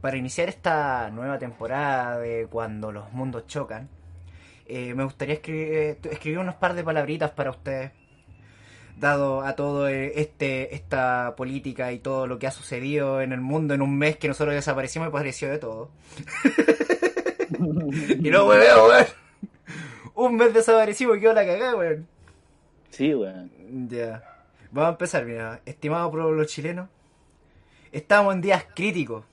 Para iniciar esta nueva temporada de Cuando los mundos chocan, eh, me gustaría escribir, eh, escribir unos par de palabritas para ustedes. Dado a todo eh, este esta política y todo lo que ha sucedido en el mundo en un mes que nosotros desaparecimos y pareció de todo. y no, weón, weón. Un mes desaparecido y quedó la cagada, weón. Sí, weón. Ya. Vamos a empezar, mira. Estimado pueblo chileno, estamos en días críticos.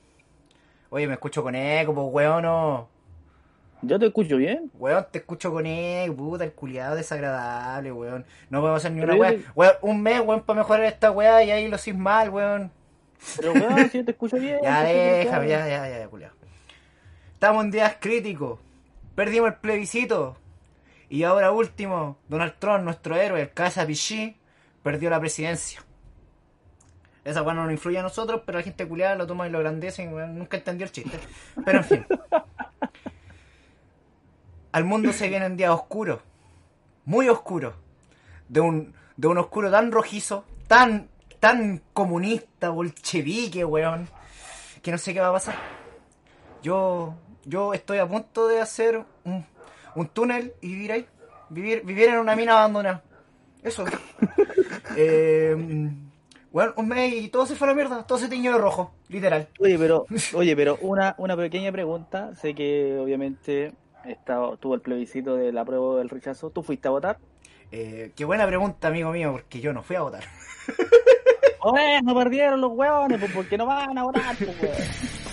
Oye, me escucho con eco, pues weón, no. Yo te escucho bien. Weón, te escucho con eco, puta, el culiado desagradable, weón. No podemos hacer ni una weá. te- Weón, un mes, weón, para mejorar esta weá y ahí lo haces mal, weón. Pero weón, si yo te escucho bien. Ya déjame, claro. ya, ya, ya, culiado. Estamos en días críticos. Perdimos el plebiscito. Y ahora último, Donald Trump, nuestro héroe, el Casa Pichí, perdió la presidencia. Esa weá no nos influye a nosotros, pero la gente culiada lo toma y lo grandece y nunca entendió el chiste. Pero en fin. Al mundo se vienen días oscuros. Muy oscuros. De un, de un oscuro tan rojizo, tan, tan comunista, bolchevique, weón que no sé qué va a pasar. Yo, yo estoy a punto de hacer un, un túnel y vivir ahí. Vivir, vivir en una mina abandonada. Eso. eh, bueno, un mes y todo se fue a la mierda. Todo se tiñó de rojo, literal. Oye, pero, oye, pero una, una pequeña pregunta. Sé que obviamente está, tuvo el plebiscito del apruebo o del rechazo. ¿Tú fuiste a votar? Eh, qué buena pregunta, amigo mío, porque yo no fui a votar. Oye, no perdieron los hueones, pues porque no van a votar, pues.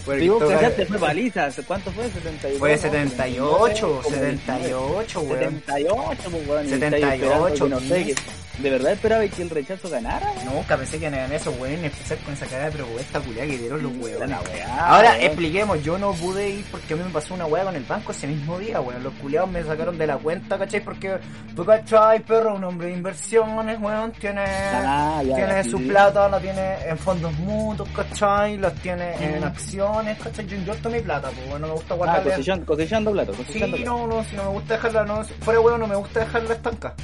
Porque Digo, cachaste, fue paliza. ¿Cuánto fue? 78. Fue ¿no? 78, Como 78, weón. 78, pues, weón. y 78, estáis esperando que no sé, sí. ¿De verdad esperaba que el rechazo ganara? weón? Nunca pensé que eran esos weones, especial con esa cara de propuesta culiada que dieron los weones. Ahora weón. expliquemos, yo no pude ir porque a mí me pasó una weá con el banco ese mismo día, weón. Los culiados me sacaron de la cuenta, ¿cachai? Porque tú, ¿cachai, perro? Un hombre de inversiones, weón, tiene, Ah, ya, tiene sí, su sí. plata, la tiene en fondos mutuos, ¿cachai? Las tiene en acciones, ¿cachai? Yo invierto mi plata, pues bueno, no me gusta Ah, guardarla. cosechando, cosechando plata, Sí, cosechando plata. no, no, si no me gusta dejarla, no, fuera weón, no me gusta dejarla estanca.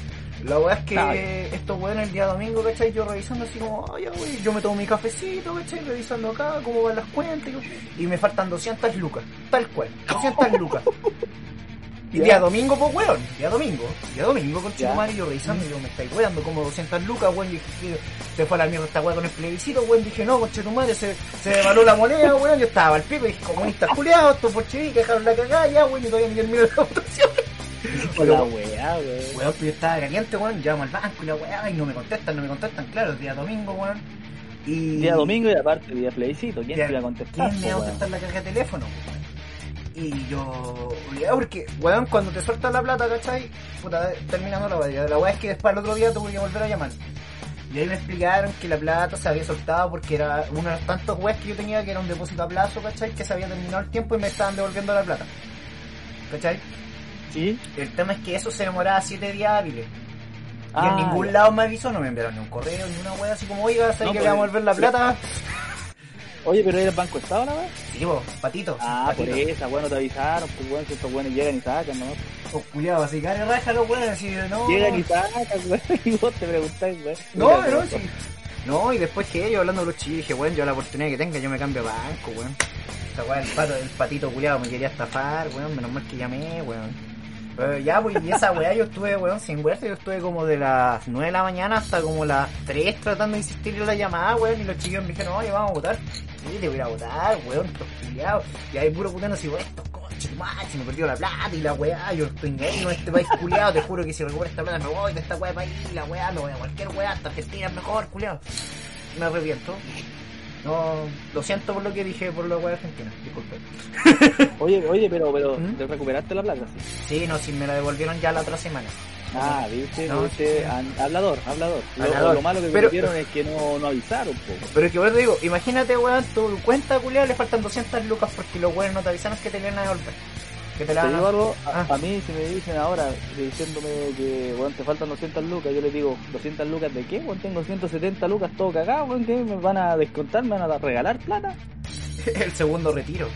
La weá es que Claro. estos weones el día domingo, ¿cachai? Yo revisando así como, ay, ya, wey, yo me tomo mi cafecito, ¿cachai? Revisando acá cómo van las cuentas y, y me faltan 200 lucas, tal cual, 200 lucas. Y día domingo, pues weón, día domingo, día domingo con chico madre, yo revisando, y yo me estáis weando como 200 lucas, weón, y dije, que se fue a la mierda esta weá con el plebiscito, weón, dije, no, tu madre, se, se devaluó la moneda, weón, yo estaba al pico, y dije, comunistas culiados, estos bolcheviques dejaron la cagada, ya, weón, y todavía ni termino la votación. Con la weá, weón. Weón, yo estaba caliente, weón, llamo al banco y la weá, y no me contestan, no me contestan, claro, el día domingo, weón. Y... Día domingo y aparte día plebiscito. ¿Quién te iba a contestar? ¿Quién me va a contestar la caja de teléfono, weón? Y yo... porque, weón, cuando te sueltan la plata, ¿cachai? Puta, terminando la weá. La weá es que después al otro día tuve que volver a llamar. Y ahí me explicaron que la plata se había soltado porque era uno de los tantos weas que yo tenía que era un depósito a plazo, ¿cachai? Que se había terminado el tiempo y me estaban devolviendo la plata. ¿Cachai? Weón? El tema es que eso se demoraba 7 días hábiles. Y Ah, en ningún ya. lado me avisó, no me enviaron ni un correo, ni una wea así como, oiga, ¿sabes No, que le vamos a volver la plata? Oye, pero era el Banco Estado, ¿no? weón? Sí, vos, patito. Ah, por esa, bueno, te avisaron, pues bueno, si estos buenos llegan y sacan, ¿no? Pues culiado, así que raja los weones, así no. Llegan y sacan, weón, y vos te preguntáis, weón. No, no, weón. sí. No, y después que yo hablando de los chicos, dije, bueno, yo la oportunidad que tenga, yo me cambio a banco, weón. Esta weá, el, pato, el patito culiado me quería estafar, weón, menos mal que llamé, weón. Pero ya, pues, y esa weá yo estuve, weón, sin verte, yo estuve como de las 9 de la mañana hasta como las 3 tratando de insistir en la llamada, weón, y los chicos me dijeron, oye, vamos a votar. Sí, te voy a ir a votar, weón, estos culiados. Y ahí puro puteando así, weón, estos conches, madre, se me perdió la plata y la weá, yo estoy en en este país culiado, te juro que si recupero esta plata me voy de esta weá de país, la weá, me voy a cualquier weá, hasta Argentina es mejor, culiado. Me arrepiento. No, lo siento por lo que dije por la de argentina, disculpe. Oye, oye, pero, pero, ¿Mm? ¿te recuperaste la plata? Sí. No, si me la devolvieron ya la otra semana. Ah, viste, No, viste, sí. Hablador, hablador. Lo, malo que Pero- cometieron es que no, no avisaron, po. Pero es que eso digo, imagínate, weón, tu cuenta culiada le faltan 200 lucas porque los weones no te avisaron que te le iban a devolver. Que te la Te van digo a... algo, a, Ah. a mí si me dicen ahora, diciéndome que, weón, te faltan 200 lucas, yo les digo, ¿200 lucas de qué? Weón, tengo 170 lucas todo cagado, weón, ¿qué? ¿Me van a descontar? ¿Me van a regalar plata? el segundo retiro.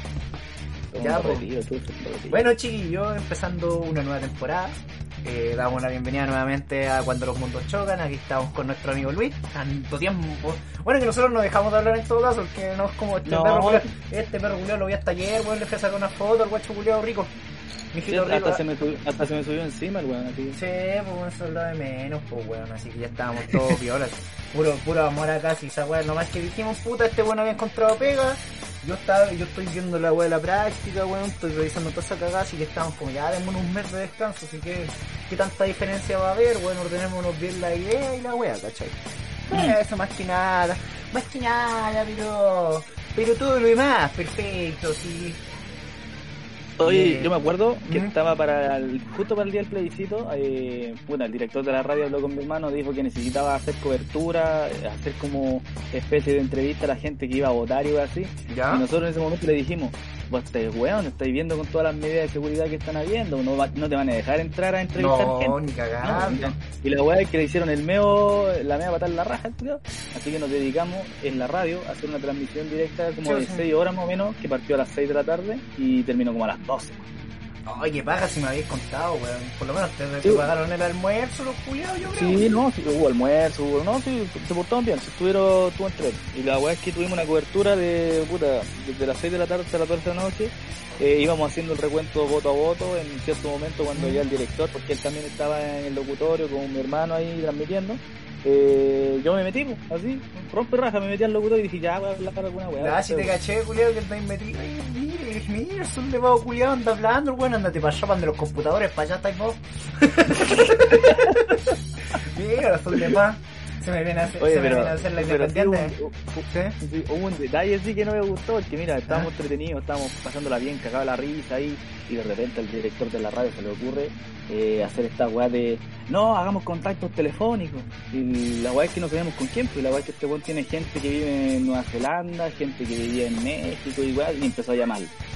Ya, retiro, ¿qué retiro? Bueno, chiquillos, empezando una nueva temporada. Eh, damos la bienvenida nuevamente a Cuando los Mundos Chocan. Aquí estamos con nuestro amigo Luis. Tanto tiempo. Bueno, que nosotros no dejamos de hablar en todo caso, porque no es como este No. perro culiao. Este perro culiao lo vi hasta ayer, weón, le fui a sacar una foto al guacho culiao rico. Mijito hasta, se me subió, hasta se me subió encima el weón, así. Sí, pues eso es lo de menos, pues weón, así que ya estábamos todos violas. Puro, puro amor acá, si esa weón, nomás que dijimos, puta, este weón había encontrado pega. Yo estaba, yo estoy viendo la weá de la práctica, weón, estoy revisando toda esa cagada, así que estamos como ya demos un mes de descanso, así que qué tanta diferencia va a haber, weón, ordenémonos bien la idea y la weá, ¿cachai? Eh, Eso más que nada, más que nada, pero, pero todo lo demás, perfecto, sí. Oye, yo me acuerdo que ¿Mm? estaba para el, justo para el día del plebiscito, eh, puta, el director de la radio habló con mi hermano, dijo que necesitaba hacer cobertura, hacer como especie de entrevista a la gente que iba a votar y así. ¿Ya? Y nosotros en ese momento le dijimos, vos estáis weón, estáis viendo con todas las medidas de seguridad que están habiendo, no, va- no te van a dejar entrar a entrevistar No, gente. ni No, cagando. y la weá es que le hicieron el meo, la mea patar la raja, tío. Así que nos dedicamos en la radio a hacer una transmisión directa como Sí, de sí. 6 horas más o menos, que partió a las 6 de la tarde y terminó como a las 12. Ay, qué paga si me habéis contado, weón. Por lo menos te, te Sí. pagaron el almuerzo, los culiados, yo creo. Sí, no, sí, hubo almuerzo, hubo, no, sí, se portaron bien, se estuvieron, estuvo entre Y la weá es que tuvimos una cobertura de, puta, desde las 6 de la tarde hasta las 12 de la noche, eh, íbamos haciendo el recuento voto a voto en cierto momento cuando ya el director, porque él también estaba en el locutorio con mi hermano ahí transmitiendo, eh, yo me metí, pues, así, rompe raja, me metí al locutorio y dije, ya, voy a hablar alguna weá. Ah, si te caché, culiado, que estáis metido. Mire, es un levado culiado, anda hablando, weón, andate para allá, para los computadores, para allá estáis vos. Mira, son de más. Se me viene a hacer, Oye, se me pero, viene a hacer la pero independiente. hubo, ¿Sí? hubo un detalle sí que no me gustó, porque mira, estábamos Ah. entretenidos, estábamos pasándola bien, cagaba la risa ahí, y de repente al director de la radio se le ocurre eh, hacer esta weá de, no, hagamos contactos telefónicos. Y la weá es que no sabemos con quién, pues la weá es que este weón tiene gente que vive en Nueva Zelanda, gente que vivía en México y weá, y empezó a llamar.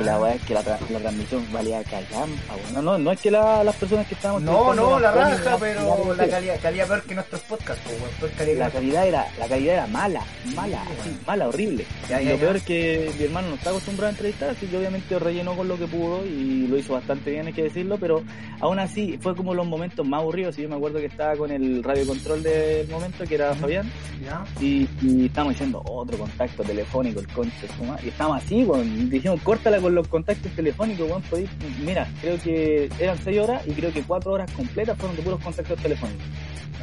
Y la weá es que la, la transmisión valía callampa, weón. No, no, no es que la- las personas que estábamos No, no, la raja, pero la calidad, calidad peor que nuestros podcasts, pues, calidad la calidad era la calidad era mala mala así, bueno. mala horrible Ya, y ya, lo ya. peor es que mi hermano no está acostumbrado a entrevistar así que obviamente rellenó con lo que pudo y lo hizo bastante bien hay que decirlo pero aún así fue como los momentos más aburridos y yo me acuerdo que estaba con el radio control del momento que era. Fabián y, y estábamos diciendo otro contacto telefónico el madre. y estábamos así weón. dijimos córtala con los contactos telefónicos weón, podéis- mira creo que eran seis horas y creo que cuatro horas completas fueron de puros contactos telefónicos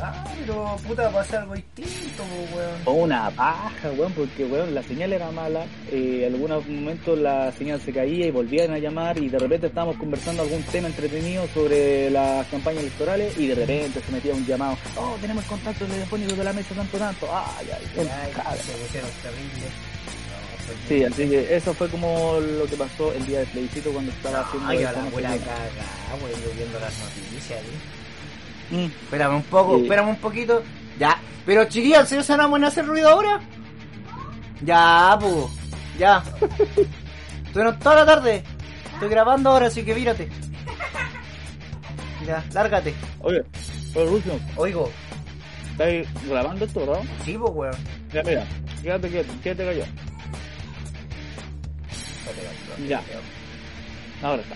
Ah, pero puta, va a ser algo distinto, weón. O una paja, weón, porque weón, la señal era mala, eh, en algunos momentos la señal se caía y volvían a llamar y de repente estábamos conversando algún tema entretenido sobre las campañas electorales y de repente se metía un llamado, oh, tenemos contacto telefónico de la mesa tanto tanto, ay, ay, ay, Ay, se pusieron terribles. Sí, así que eso fue como lo que pasó el día del plebiscito cuando estaba haciendo Ay, la no buena qué. cagada, yo viendo las noticias. Mm. Espérame un poco, Sí. espérame un poquito. Ya, pero chiquillos, ¿en serio se van a hacer ruido ahora? Ya, pues, ya. Estuvieron toda la tarde. Estoy grabando ahora, así que mírate. Ya, lárgate. Oye, pero Lucio, Oigo. ¿estáis grabando esto, no? Sí, pues, weón. Ya, mira, quédate quieto, quédate callado. Ya. Ahora está.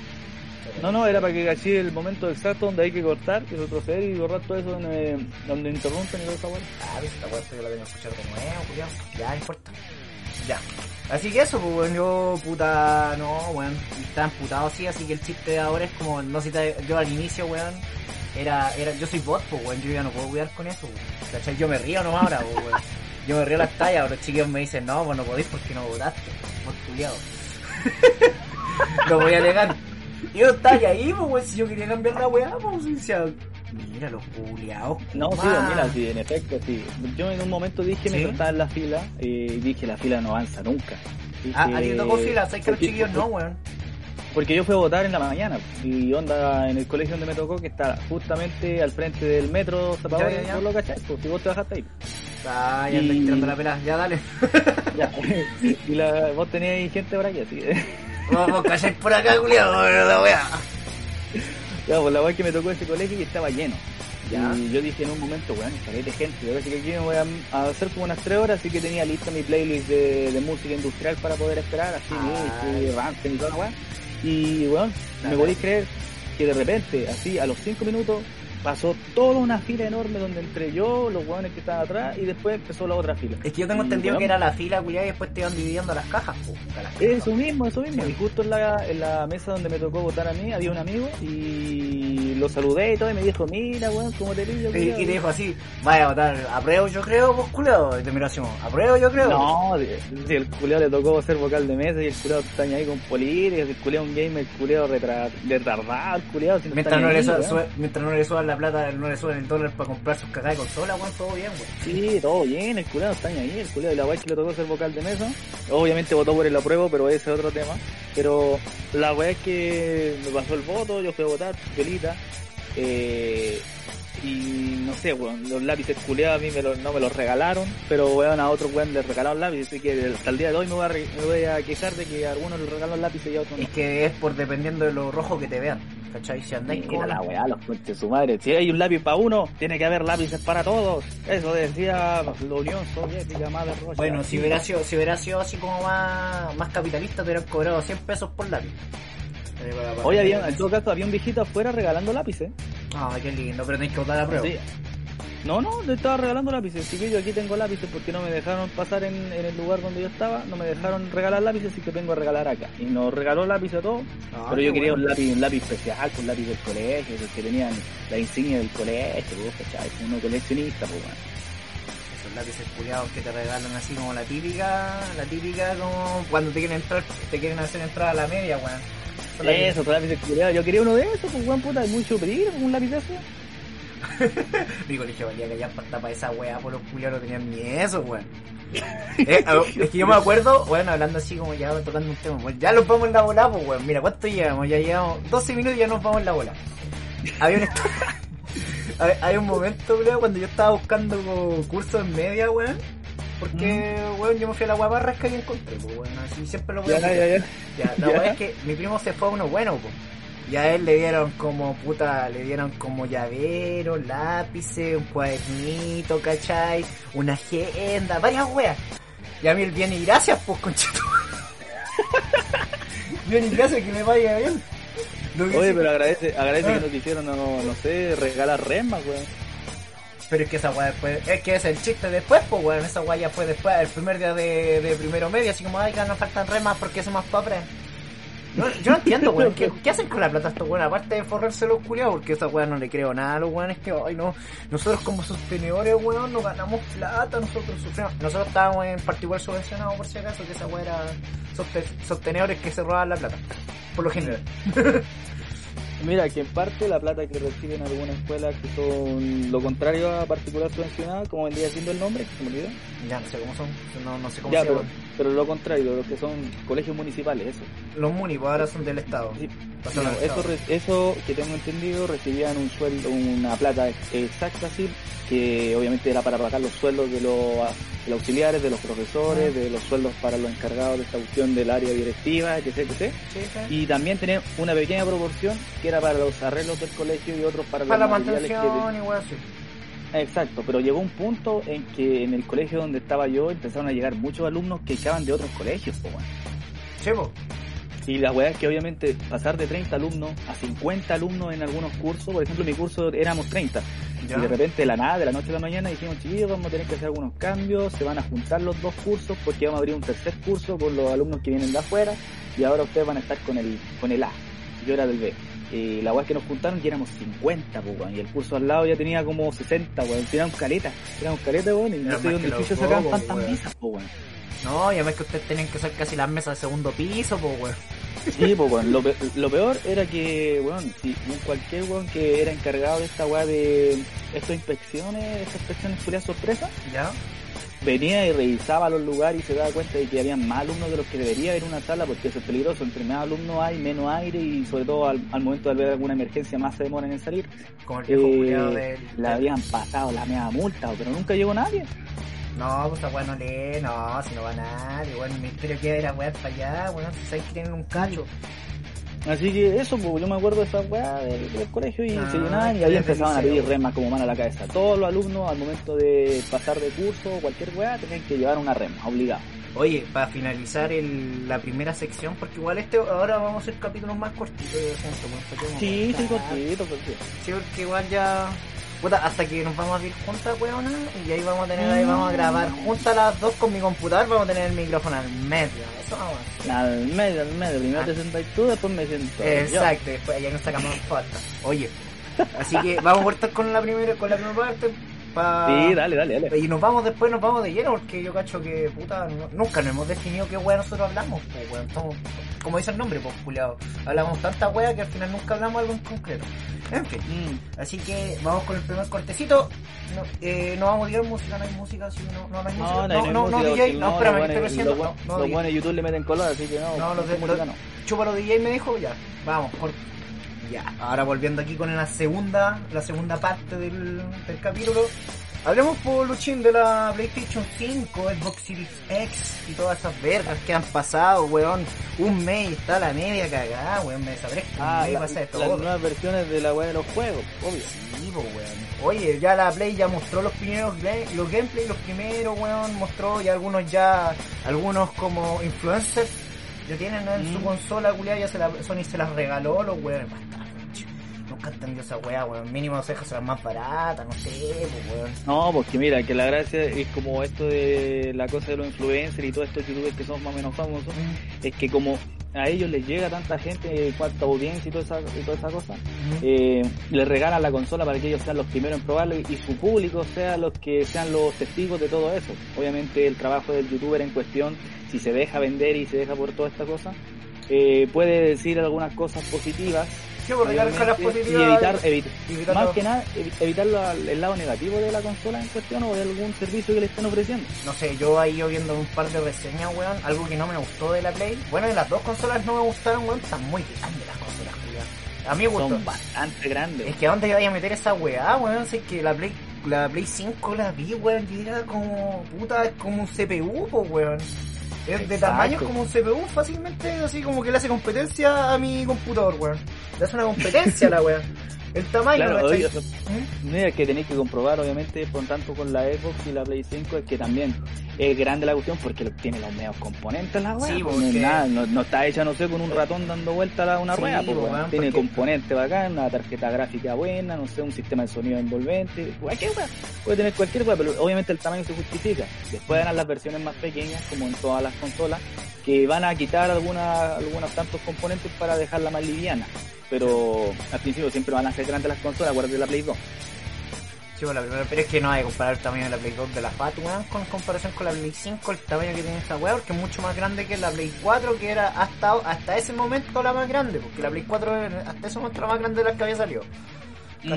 No, no, era para que caché el momento exacto donde hay que cortar y retroceder y borrar todo eso donde, donde interrumpen y todo esa. Ah, esta weá yo la tengo que escuchar de nuevo, cuidado. Ya, no importa. Ya. Así que eso, pues, weón, yo, puta, no, weón, estaba emputado así, así que el chiste de ahora es como, no sé, si yo al inicio, weón, era, era, yo soy bot, pues, weón, yo ya no puedo cuidar con eso, weón. ¿Cachai? Yo me río nomás ahora, pues, weón. Yo me río las tallas, pero los chiquillos me dicen, no, pues no podéis porque no votaste, por culiado. no voy a alegar. Y yo estaba ahí, pues, si yo quería cambiar la weá, pues, decía, mira los culiados. No, sí, mira, sí, en efecto, sí. Yo en un momento dije, me ¿Sí? estaba en la fila y dije, la fila no avanza nunca. Dije, Ah, a ti te tocó fila, sabes que los chiquillos no, weón. Porque yo fui a votar en la mañana y onda en el colegio donde me tocó que está justamente al frente del metro ya. ¿vos lo cachai? Pues si vos te bajaste ahí. Ah, ya Y- tirando la pelada. Ya, dale. Ya. y la, vos tenías ahí gente por aquí, así. Vamos, calláis por acá, culiado, la wea. Ya, pues la weá que me tocó ese colegio y estaba lleno. Ya. Y yo dije en un momento, weón, estaré de gente. Yo dije que aquí me voy a, hacer como unas tres horas, así que tenía lista mi playlist de, de música industrial para poder esperar, así, Ah. y y toda la weá. Y weón, me Dale. podéis creer que de repente, así, a los cinco minutos, pasó toda una fila enorme donde entré yo, los weones que estaban atrás, y después empezó la otra fila. Es que yo tengo entendido que era la fila, culiado, y después te iban dividiendo las cajas, po. las cajas. Eso mismo, eso mismo. Y justo en la, en la mesa donde me tocó votar a mí había un amigo y lo saludé y todo y me dijo, mira, weón, cómo te pillo. Y, culiao?" y te dijo así, vaya a votar, apruebo yo creo, pues culiado. Y te miró así, apruebo yo creo. No, si el culiao le tocó ser vocal de mesa y el culiao está ahí con políticas, el culiao un gamer, el retra- retardado, el culiao. si no Mientras no, mientras no le suban la plata, no le suben el dólar para comprar sus cagadas de consola, weón, todo bien, weón. Sí, todo bien, el culiao está ahí, el culiao y la weá que le tocó ser vocal de mesa. Obviamente votó por el apruebo, pero ese es otro tema. Pero la weá es que me pasó el voto, yo fui a votar, pelita. Eh, y no sé, weón, los lápices culiados a mí me no me los regalaron, pero weón a otros weón les regalaron lápices, así que hasta el día de hoy me voy a, re- me voy a quejar de que a algunos les regalaron lápices y a otros no. Es que es por dependiendo de lo rojo que te vean, ¿cachai? Si andáis Mira con la weá, los de su madre. Si hay un lápiz para uno, tiene que haber lápices para todos. Eso decía la Unión Soviética, madre rocha. Bueno, si hubiera sido, si hubiera sido así como más, más capitalista, te hubieran cobrado 100 pesos por lápiz. Hoy había, en todo caso, había un viejito afuera regalando lápices. Ah, qué lindo, pero tenés que votar a prueba. Sí. No, no, le estaba regalando lápices. Chiquillo, aquí tengo lápices porque no me dejaron pasar en, en el lugar donde yo estaba. No me dejaron regalar lápices, así que vengo a regalar acá. Y nos regaló lápices a todos. Ah, pero yo quería bueno. un lápiz, un lápiz especial, un lápiz del colegio, esos que tenían la insignia del colegio, ¿vos ¿cachai? Uno coleccionista, pues, bueno. Esos lápices culiados que te regalan así como la típica, la típica como cuando te quieren entrar, te quieren hacer entrar a la media, weón. Lápices- Eso, lápices culiados. Yo quería uno de esos, pues, weón, puta, es mucho pedir un lápiz de. Mi colegio valía que ya para esa weá, por los culiados no tenían ni eso, weón. Eh, a- es que yo me acuerdo, bueno, hablando así como ya tocando un tema, pues ya nos vamos en la bola, pues weón. Mira, ¿cuánto llevamos? Ya llevamos 12 minutos y ya nos vamos en la bola. Había un, hay un momento, weón, cuando yo estaba buscando cursos en media, weón. Porque, weón, yo me fui a la guaparrasca y encontré, pues weón, así siempre lo voy a Ya, hacer. ya, ya. Ya, la weá es que mi primo se fue a uno bueno, po. Y a él le dieron como puta, le dieron como llavero, lápices, un cuadernito, ¿cachai? Una agenda, varias weas. Y a mí el bien y gracias, pues conchito. bien y gracias que me vaya bien. Oye, pero agradece, agradece Ah. que nos hicieron, no, no sé, regalar remas, weón. Pero es que esa weá después, es que es el chiste después, pues weón, esa weá ya fue después, el primer día de, de primero medio, así como, ay, que nos faltan remas porque somos pobres. No, yo no entiendo, weón, ¿qué, qué hacen con la plata estos weón? Aparte de forrarse los culiados, porque esa weá no le creo nada a los weones que, ay, no, nosotros como sostenedores, weón, no ganamos plata, nosotros sufrimos. Nosotros estábamos en particular subvencionados, por si acaso, que esa weá era soste- sostenedores que se robaban la plata, por lo general. Mira, que en parte la plata que reciben algunas escuelas que son lo contrario a particular subvencionada, como vendría siendo el nombre, que se me olvidó. Ya, no sé cómo son, no, no sé cómo Ya, se pero, llaman. Pero lo contrario, los que son colegios municipales, eso. Los muni, pues ahora son del Estado. Sí, No, eso, Estado. eso que tengo entendido recibían un sueldo, una plata exacta así, que obviamente era para pagar los sueldos de los, de los auxiliares, de los profesores, de los sueldos para los encargados de esta cuestión del área directiva, etc, etc. Sí, sí. Y también tenía una pequeña proporción que era para los arreglos del colegio y otros para los Para la materiales que y. Exacto, pero llegó un punto en que en el colegio donde estaba yo empezaron a llegar muchos alumnos que estaban de otros colegios, po, po. Y la weá es que obviamente pasar de 30 alumnos a 50 alumnos en algunos cursos, por ejemplo en mi curso éramos 30, Ya. y de repente de la nada, de la noche a la mañana dijimos chiquillos vamos a tener que hacer algunos cambios, se van a juntar los dos cursos porque vamos a abrir un tercer curso con los alumnos que vienen de afuera y ahora ustedes van a estar con el, con el A, yo era del B. Y la weá que nos juntaron y éramos 50, po, weón. Y el curso al lado ya tenía como 60, weón. Éramos caleta, éramos caleta, weón. Y no sé dónde chucha sacaban tantas mesas, po, weón. No, y además que ustedes tenían que usar casi las mesas de segundo piso, pues, weón. Sí, pues, weón. Lo, lo peor era que, weón, si cualquier weón que era encargado de esta weá de estas inspecciones, estas inspecciones culiadas sorpresa, ¿Ya? Venía y revisaba los lugares y se daba cuenta de que había más alumnos de los que debería haber en una sala porque eso es peligroso. Entre más alumnos hay, menos aire y sobre todo al, al momento de ver alguna emergencia más se demoran en salir. Como el viejo Eh, del... la habían pasado la media multa, pero nunca llegó nadie. No, pues weá no lee, no, si no va nadie, weón, el ministerio quiere ir a wear para allá, weón, si sabes que tienen un cacho. Así que eso, pues yo me acuerdo de esa weá del, del colegio y Ah, se llenaban y ahí empezaban a pedir remas como mano a la cabeza. Todos los alumnos al momento de pasar de curso o cualquier weá tenían que llevar una rema, obligado. Oye, para finalizar el, la primera sección, porque igual este ahora vamos a hacer capítulos más cortitos de que no Sí, sí, cortar. cortito, cortito. Sí, porque igual ya. Puta, hasta que nos vamos a ir juntas, weona, y ahí vamos a tener, ahí vamos a grabar juntas las dos con mi computador, vamos a tener el micrófono al medio, eso vamos a hacer. Al medio, al medio. Primero Ah. te sentas tú, después me siento yo. Exacto, después allá nos sacamos fotos. Oye, así que vamos a cortar con la primera, con la primera parte. Pa... Sí, dale, dale, dale. Y nos vamos después, nos vamos de lleno, porque yo cacho que, puta, no- nunca nos hemos definido qué wea nosotros hablamos, pues, weón. Estamos- como dice el nombre, pues, culiado. Hablamos tanta wea que al final nunca hablamos algo en concreto. En fin, Mm. así que vamos con el primer cortecito. No, eh, no vamos a tirar música, no hay música, sí, no, no, no hay música. No, no, no, no, música DJ, no, espérame, que buenos- estoy. Los, No, los buenos YouTube le meten color, así que no. No, los de, música los, no. chúpalo DJ me dijo, ya. Vamos, por... Ya. Ahora volviendo aquí con la segunda, la segunda parte del, del capítulo. Hablemos por Luchín de la PlayStation 5, Xbox Series X y todas esas vergas que han pasado, weón. Un mes y está la media cagada, weón. Me desaparezco. Ah, la- pasa de las nuevas versiones de la weá de los juegos, obvio. Sí, po, weón. Oye, ya la Play ya mostró los primeros los gameplays, los primeros, weón, mostró y algunos ya, algunos como influencers, ya tienen en su Mm. consola, culiada, ya se la, Sony se las regaló, los weones. Nunca entendió esa weá, weón. Mínimo las más baratas, no sé, pues, weón. No, porque mira, que la gracia es como esto de la cosa de los influencers y todos estos youtubers que son más o menos famosos, es que como a ellos les llega tanta gente, cuánta audiencia y toda esa, y toda esa cosa, eh, les regalan la consola para que ellos sean los primeros en probarlo y, y su público sea los que sean los testigos de todo eso. Obviamente el trabajo del youtuber en cuestión, si se deja vender y se deja por toda esta cosa, eh, puede decir algunas cosas positivas Sí, por las y evitar, evitar más lo- que nada evi- evitar la- el lado negativo de la consola en cuestión o de algún servicio que le estén ofreciendo. No sé, yo ahí yo viendo un par de reseñas, weón, algo que no me gustó de la Play. Bueno, de las dos consolas no me gustaron, weón, están muy grandes las consolas, culiao. A mí me gustó. Son bastante grandes. Es que a dónde vaya a meter esa weá, weón, si es que la Play, la Play 5 la vi, weón, y era como, puta, es como un CPU, weón. Es de Exacto. tamaño como un CPU, fácilmente, así como que le hace competencia a mi computador, weón. Le hace una competencia a la weá. El tamaño, Claro, mira, que tenéis que comprobar, obviamente, por tanto con la Xbox y la Play 5, es que también es grande la cuestión porque tiene los medios componentes la weá. Sí, pues, no, es porque- nada, no, no está hecha, no sé, con un ratón dando vuelta a una Sí, rueda. pues, pues, Tiene porque- componentes bacán, una tarjeta gráfica buena, no sé, un sistema de sonido envolvente, cualquier weá. Puede tener cualquier weá, pero obviamente el tamaño se justifica. Después eran las versiones más pequeñas, como en todas las consolas, que van a quitar algunas, algunos tantos componentes para dejarla más liviana. Pero al principio siempre van a ser grandes las consolas, de la Play 2. Sí, bueno, la primera, pero es que no hay que comparar el tamaño de la Play 2 de la Fat, weón, con comparación con la Play 5, el tamaño que tiene esta weá, porque es mucho más grande que la Play 4, que era hasta, hasta ese momento la más grande, porque la Play 4 era hasta ese momento la más grande de las que había salido. Mm.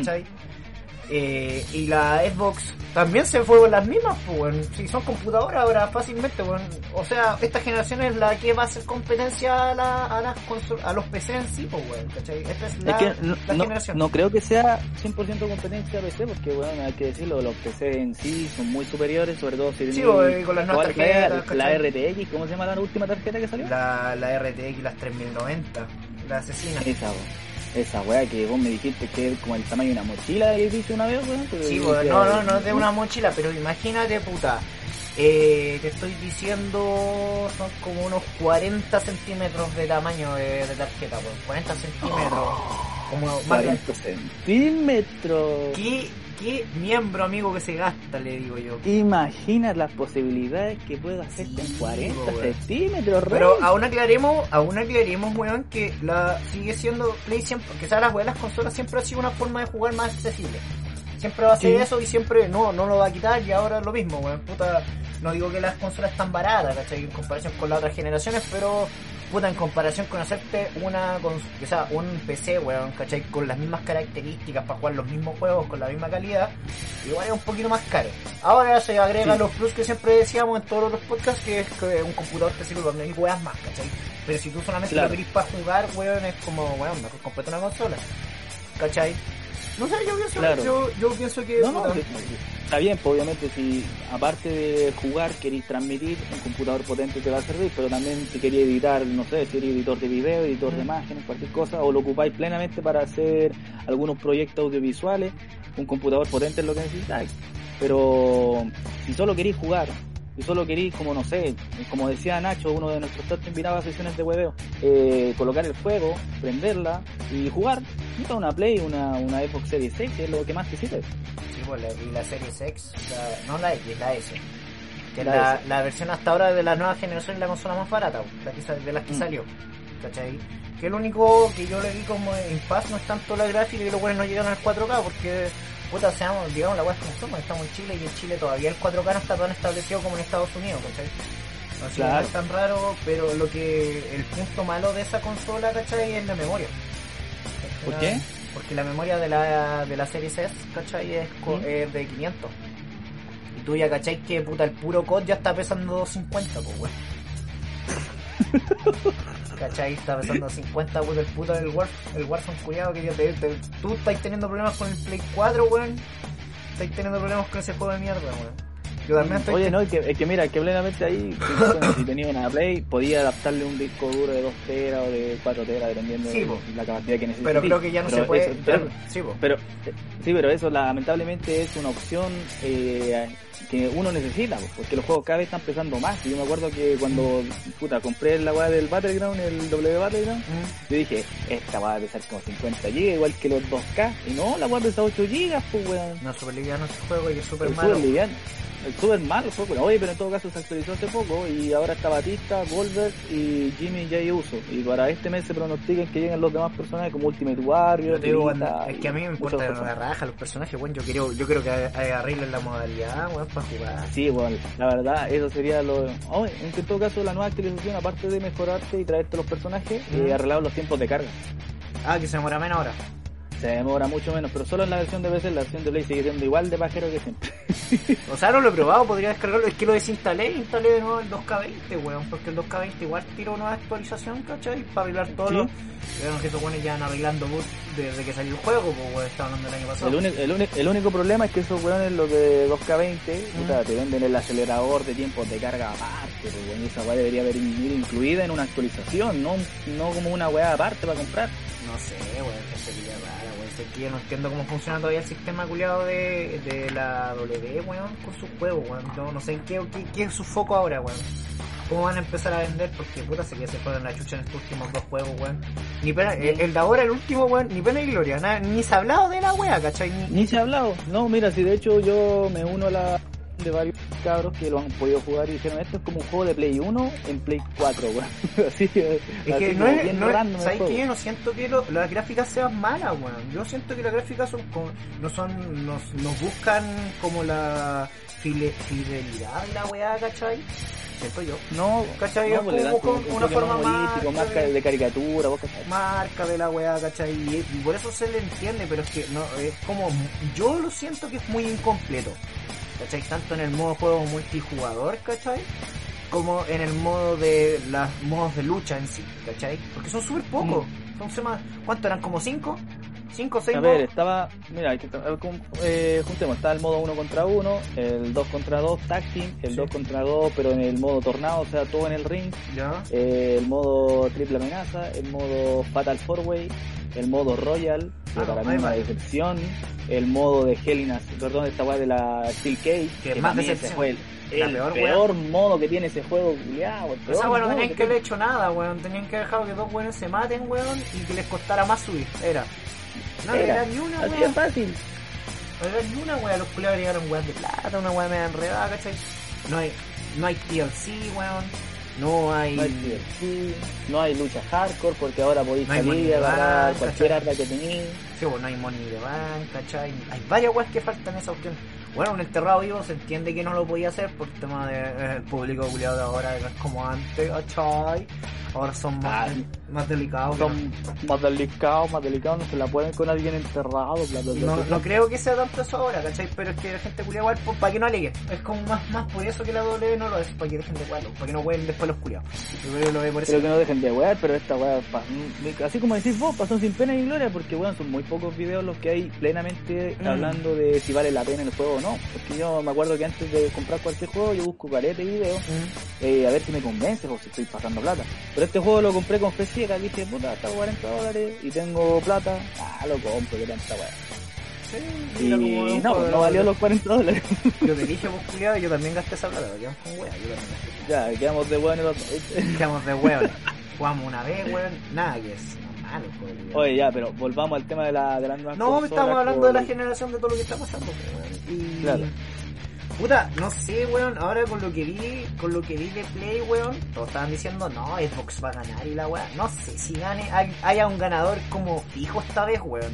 Eh, y la Xbox también se fue con las mismas, pues. Si son computadoras ahora fácilmente, weón. O sea, esta generación es la que va a hacer competencia a, la, a, las a los PC en sí, pues, weón. ¿Cachai? Esta es la, es que no, la no- generación. no creo que sea 100% competencia PC, porque bueno, hay que decirlo, los PC en sí son muy superiores, sobre todo si Sí, weón, con las nuevas ¿cuál es la- tarjetas, la. RTX, ¿cómo se llama la última tarjeta que salió? La, la RTX, las 3090, la asesina. Esa. Esa weá que vos me dijiste que es como el tamaño de una mochila que viste una vez, weón. Sí, decía, no, no, no es de una mochila, pero imagínate, puta. Eh, te estoy diciendo, son como unos 40 centímetros de tamaño de, de tarjeta, pues. 40 centímetros. Como más grande. 40 centímetros. ¿Qué, ¿Qué miembro amigo que se gasta, le digo yo? Imagina las posibilidades que puede hacer con Sí, 40 weón. centímetros, rey. Pero aún aclaremos, aún aclaremos, weón, que la sigue siendo Play siempre, que sabes, las weas, las consolas siempre ha sido una forma de jugar más accesible. Siempre va a ser Sí. eso y siempre no, no lo va a quitar y ahora es lo mismo, weón. Puta, no digo que las consolas están baratas, ¿cachai? En comparación con las otras generaciones, pero puta, en comparación con hacerte una, con, o sea, un PC, weón, ¿cachai? Con las mismas características para jugar los mismos juegos con la misma calidad, igual es un poquito más caro. Ahora se agrega Sí. los plus que siempre decíamos en todos los podcasts, que es que un computador te sirve para mil weas más, ¿cachai? Pero si tú solamente Claro. lo querís para jugar, weón, es como, weón, mejor comprate una consola, ¿cachai? No sé, yo pienso, Claro. yo, yo pienso que... No, está bien, pues obviamente si aparte de jugar queréis transmitir, un computador potente te va a servir, pero también si queréis editar, no sé, si eres editor de video, editor de Mm. imágenes, cualquier cosa, o lo ocupáis plenamente para hacer algunos proyectos audiovisuales, un computador potente es lo que necesitáis. Pero si solo queréis jugar, si solo queréis, como no sé, como decía Nacho, uno de nuestros top invitados a sesiones de hueveo, eh, colocar el juego, prenderla y jugar, necesitas una Play, una, una Xbox Series X, que es lo que más te sirve. Sí, pues, y la Series X, la- no la X, la S. Que La la, S. la versión hasta ahora de la nueva generación es la consola más barata, la que, sa- de las que Mm. salió. ¿Cachai? Que lo único que yo le vi como en paz no es tanto la gráfica y los buenos no llegan al 4K porque, puta, seamos, digamos, la weá es como somos, estamos en Chile y en Chile todavía el 4K no está tan establecido como en Estados Unidos, ¿cachai? No es tan raro, pero lo que, el punto malo de esa consola, ¿cachai? Es la memoria. ¿Por qué? Porque la memoria de la, de la serie S, ¿cachai? Es, es de 500. Y tú ya, ¿cachai? Que puta, el puro COD ya está pesando 250, pues, weón. ¿Cachai? Está pesando 50, puto, el puto del War, el Warzone, cuidado, que ya te, te- tú estás teniendo problemas con el Play 4, weón. Estás teniendo problemas con ese juego de mierda, weón. Yo también estoy... Oye, no, es que, es que mira, que plenamente ahí, si- si tenía una Play, podía adaptarle un disco duro de 2 teras o de 4 teras, dependiendo Sí, de la capacidad que necesites. pero creo que ya no Pero se puede... eso- pero, sí, pero- sí, pero eso lamentablemente es una opción eh, que uno necesita, po, porque los juegos cada vez están pesando más. Y yo me acuerdo que cuando, puta, compré la weá del Battleground, el W Battleground, Mm. yo dije, esta va a pesar como 50 GB, igual que los 2K. Y no, la weá pesa 8 GB, pues weón. No, super liviano ese juego y es super malo. súper liviano. Es súper malo el juego. Oye, pero en todo caso se actualizó hace poco y ahora está Batista, Goldberg y Jimmy J. Uso. Y para este mes se pronostican que lleguen los demás personajes como Ultimate Warrior, Yo te digo, Vegeta weón, es que a mí me importa la raja los personajes, weón. Yo quiero, yo creo que arreglen la modalidad, weón, para jugar. Sí, bueno, la verdad, eso sería lo... Oh, en todo caso, la nueva actualización, aparte de mejorarte y traerte los personajes, Mm. eh, arreglar los tiempos de carga. Ah, que se demora menos ahora. Se demora mucho menos, pero solo en la versión de PC, la versión de Play sigue siendo igual de pajero que siempre. O sea, no lo he probado, podría descargarlo. Es que lo desinstalé, instalé de nuevo el 2K20, weón. Porque el 2K20 igual tiró una actualización, ¿cachai? Para arreglar todo Sí. lo. Que esos weones ya van arreglando bugs desde que salió el juego, pues weón, estaba hablando el año pasado. El, el, el único problema es que esos weones, los de 2K20, Mm. puta, te venden el acelerador de tiempos de carga aparte, pues, weón, y esa weá debería haber incluida en una actualización, no, no como una weá aparte para comprar. No sé, weón, que sería que yo no entiendo cómo funciona todavía el sistema culiado de, de la W, weón, con sus juegos, weón. Yo no sé en qué, qué, qué es su foco ahora, weón. ¿Cómo van a empezar a vender? Porque puta se que se fueron la chucha en estos últimos dos juegos, weón. Ni pena, el, el de ahora, el último, weón, ni pena ni gloria, nada, ni se ha hablado de la wea, ¿cachai? Ni, Ni se ha hablado. No, mira, si de hecho yo me uno a la de varios cabros que lo han podido jugar y dijeron esto es como un juego de Play 1 en Play 4, weón. así, Es así que no es, no es- ¿sabes juego. que Yo no siento que lo- las gráficas sean malas, weón. Yo siento que las gráficas son no son, nos, nos buscan como la file- fidelidad de la weá, ¿cachai? Siento yo. No, ¿Cachai? no, Es pues como con un una forma más humorístico, más- más ca- de caricatura, vos cachai. Marca de la weá, ¿cachai? Y, y por eso se le entiende, pero es que no, es como, yo lo siento que es muy incompleto. ¿Cachai? Tanto en el modo juego multijugador, ¿cachai? Como en el modo de los modos de lucha en sí, ¿cachai? Porque son súper pocos. Son sema- ¿Cuánto eran? ¿Como cinco? ¿Cinco o seis A ver, modos? estaba, mira, que, eh, juntemos, está el modo 1 contra 1, el 2 contra 2 tag team, el Sí. 2 contra 2 pero en el modo tornado, o sea, todo en el ring, Ya. eh, el modo triple amenaza, el modo fatal four way, el modo royal, que Ah, para no, mí una decepción, el modo de Helinas, perdón, esta weá de la Steel Cage, Que que más para mí ese decepción. fue el, el peor peor, modo que tiene ese juego, el O sea, bueno, tenían que que haber hecho nada, weón. Tenían que haber dejado que dos weones se maten, weón, y que les costara más subir. Era. No Era. era ni una, Así weón. es fácil. No era ni una weá, los culiados llegaron weas de plata, una weá media enredada, ¿cachai? No hay, no hay TLC, weón. No hay. No hay TLC, no hay lucha hardcore porque ahora podéis No salir de a bank, cualquier arma que tenéis. Sí, bueno, no hay money de bank, ¿cachai? Hay varias weas que faltan en esa opción. Bueno, un enterrado vivo se entiende que no lo podía hacer por tema del público culiado de ahora, no es como antes, ¿cachai? Ahora son más, Ah, más delicados. Son más delicados, más delicados, no se la pueden con alguien enterrado, bla, bla, bla, No, no creo que sea tanto eso ahora, ¿cachai? Pero es que la gente culia igual, pues, para que no alegue. Es como más, más por eso que la W no lo es, para que dejen de jugarlo, para que no jueguen después los culiados. Yo creo que lo ve por eso. Pero que no dejen de wear, pero esta mm, así como decís vos, pasó sin pena ni gloria, porque weón, son muy pocos videos los que hay plenamente Mm. hablando de si vale la pena el juego o no. Porque yo me acuerdo que antes de comprar cualquier juego, yo busco caleta y videos, Mm. eh, a ver si me convence o si estoy pasando plata. Pero este juego lo compré con fe ciega, dije, puta, está a 40 dólares y tengo plata, ah, lo compro, que tanta weá. Sí, Y no, no valió la- los 40 dólares. Yo te dije, pues culiado, yo también gasté esa plata, quedamos con wea, yo también gasté. ya, quedamos de weón los. Quedamos de weón. Jugamos una vez, weón, nada que es normal culiao. Oye, ya, pero volvamos al tema de la, de las nuevas No, estamos hablando de la generación de todo lo que está pasando, weón. Y... Claro. Puta, no sé, weón, ahora con lo que vi, con lo que vi de Play, weón, todos estaban diciendo, no, Xbox va a ganar y la weá. No sé si gane, hay- haya un ganador como fijo esta vez, weón.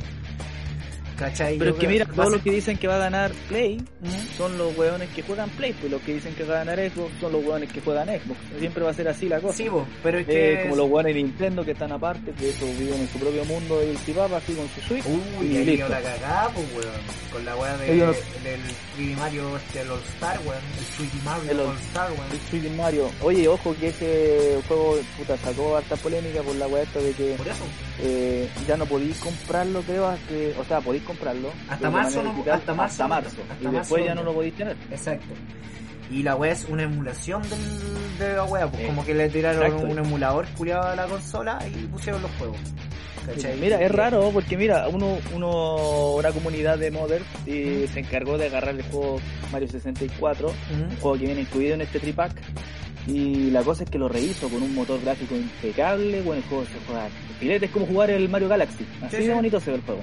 ¿Cachai? Pero Yo es que mira, todos los que dicen que va a ganar Play ¿Mm? son los weones que juegan Play, pues los que dicen que va a ganar Xbox son los weones que juegan Xbox. Siempre va a ser así la cosa. Sí, vos, pero es Eh, que... como los weones de Nintendo que están aparte, que eso viven en su propio mundo y si va así con su Switch. Uy, y ahí listo. la cagada, pues, weón. Con la weá de, Ellos del 3D Mario, este, el All Star, weón. El 3D Mario El All- Star, weón. El Super Mario. Oye, ojo que ese juego puta sacó harta polémica por la weá esta de que Por eso. Eh, ya no podéis comprarlo, creo, que, o sea, podéis comprarlo. Hasta marzo no- digital, hasta marzo hasta marzo. hasta y marzo después ya no. lo podéis tener. Exacto. Y la weá es una emulación del, de la weá, pues Eh, como que le tiraron exacto. un emulador culiado a la consola y pusieron los juegos. ¿Cachai? Mira, es raro porque mira, uno, uno una comunidad de modders se encargó de agarrar el juego Mario 64, Ujú. un juego que viene incluido en este tripack. Y la cosa es que lo rehizo con un motor gráfico impecable, bueno, el juego se juega filete, es como jugar el Mario Galaxy, así Sí, de sí. bonito se ve el juego.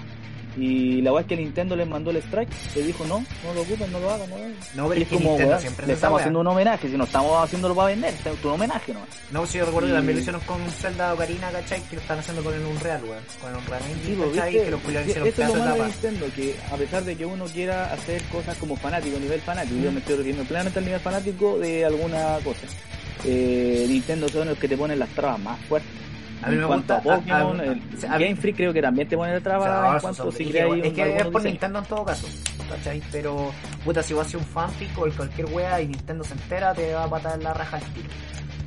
Y la weá es que Nintendo les mandó el strike, le dijo no, no lo ocupen, no lo hagan, no lo hagan. No, pero es que como, Nintendo weón, siempre le estamos weá. haciendo un homenaje, si no estamos haciéndolo para vender, es un homenaje nomás. No, si yo recuerdo que también lo hicieron con Zelda Ocarina, ¿cachai? Que lo están haciendo con el Unreal, weón. Con el Unreal Engine, Sí, pues, ¿cachai? Que los culiados hicieron Eso es lo malo de. Nintendo, que a pesar de que uno quiera hacer cosas como fanático, nivel fanático, yo Mm. me estoy refiriendo plenamente al nivel fanático de alguna cosa. Eh, Nintendo son los que te ponen las trabas más fuertes. A mí me gusta- Pokémon, a- el Game Freak creo que también te pone trabas No, en cuanto si Es que es por. Nintendo en todo caso, ¿cachai? Pero, puta, si vas a hacer un fanfic o cualquier wea y Nintendo se entera, te va a patar la raja al tiro.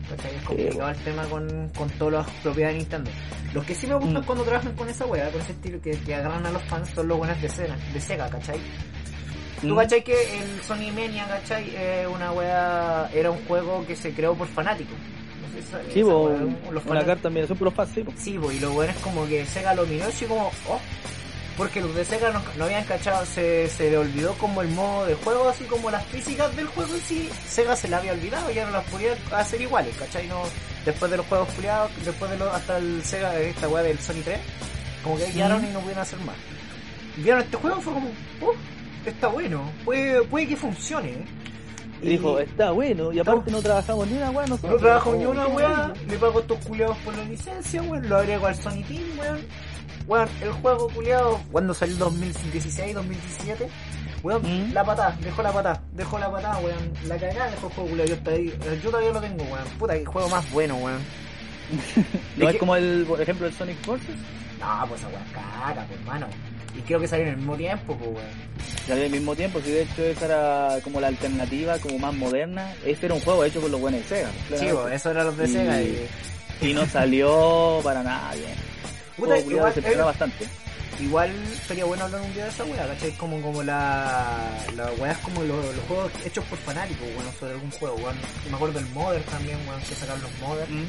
¿Cachai? Es complicado el tema con, con todas las propiedades de Nintendo. Los que sí me gustan Mm. cuando trabajan con esa wea, con ese estilo que, que agarran a los fans, son los buenos de Sega, de Sega ¿cachai? Tú Mm. cachai que el Sony Mania, ¿cachai? Es una wea, era un juego que se creó por fanáticos. Sabes Sí, esa bo, wea, los una carta de son puros fans, sí, bo. Sí, y lo bueno es como que Sega lo miró así como, oh, porque los de Sega no, no habían cachado, se, se le olvidó como el modo de juego, así como las físicas del juego en sí, Sega se la había olvidado, ya no las podía hacer iguales, ¿cachai? No, después de los juegos culiados, después de los, hasta el Sega, esta weá del Sony 3, como que ahí quedaron Mm. y no pudieron hacer más. Vieron este juego, fue como, oh, está bueno, puede, puede que funcione, ¿eh? Y dijo, está bueno, y aparte no trabajamos ni una weá nosotros. No trabajo ni una weá, le pago estos culiados por la licencia, weón, lo agrego al Sony Team, weón. Weón, el juego culiado, cuando salió el 2016, 2017, weón, ¿Mm? la patada, dejó la patada, dejó la patada, weón, la cagada dejó el juego culiado, yo, ahí- eh, yo todavía lo tengo, weón, puta, que juego más bueno, weón. No Es que- como el, por ejemplo, el Sonic Forces. No, pues esa weá es caga, pues, hermano. Y creo que salió en el mismo tiempo, pues, weón. Salió al mismo tiempo, si de hecho esa era como la alternativa, como más moderna. Este era un juego hecho por los buenos de Sega. Sí, pues, eso era los de Y- Sega y... Y no salió para nada bien. Puta, igual, decepcionó eh, bastante. Igual sería bueno hablar un día de esa weá, ¿cachai? Como, como la, la weá es como los, los juegos hechos por fanáticos, weón, sobre algún juego, weón. Me acuerdo del Modern también, weón, que sacaron los Modern. Mm.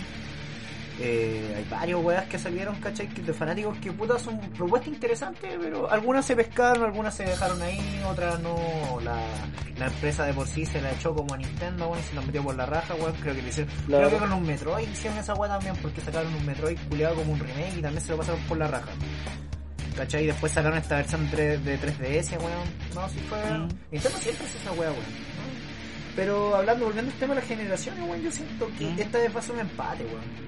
Eh, hay varios weas que salieron, ¿cachai? De fanáticos que puta son propuestas interesantes, pero algunas se pescaron, algunas se dejaron ahí, otras no. La, la empresa de por sí se la echó como a Nintendo, weón, se la metió por la raja, weón. Creo que le hicieron. Creo que con un Metroid hicieron esa wea también, porque sacaron un Metroid culiado como un remake y también se lo pasaron por la raja. ¿Cachai? Y después sacaron esta versión 3 de 3DS, weón. No, si fue. Mm. Nintendo siempre hace esa wea, weón. Pero hablando, volviendo al tema de las generaciones, weón, yo siento que Mm. esta vez va a ser un empate, weón.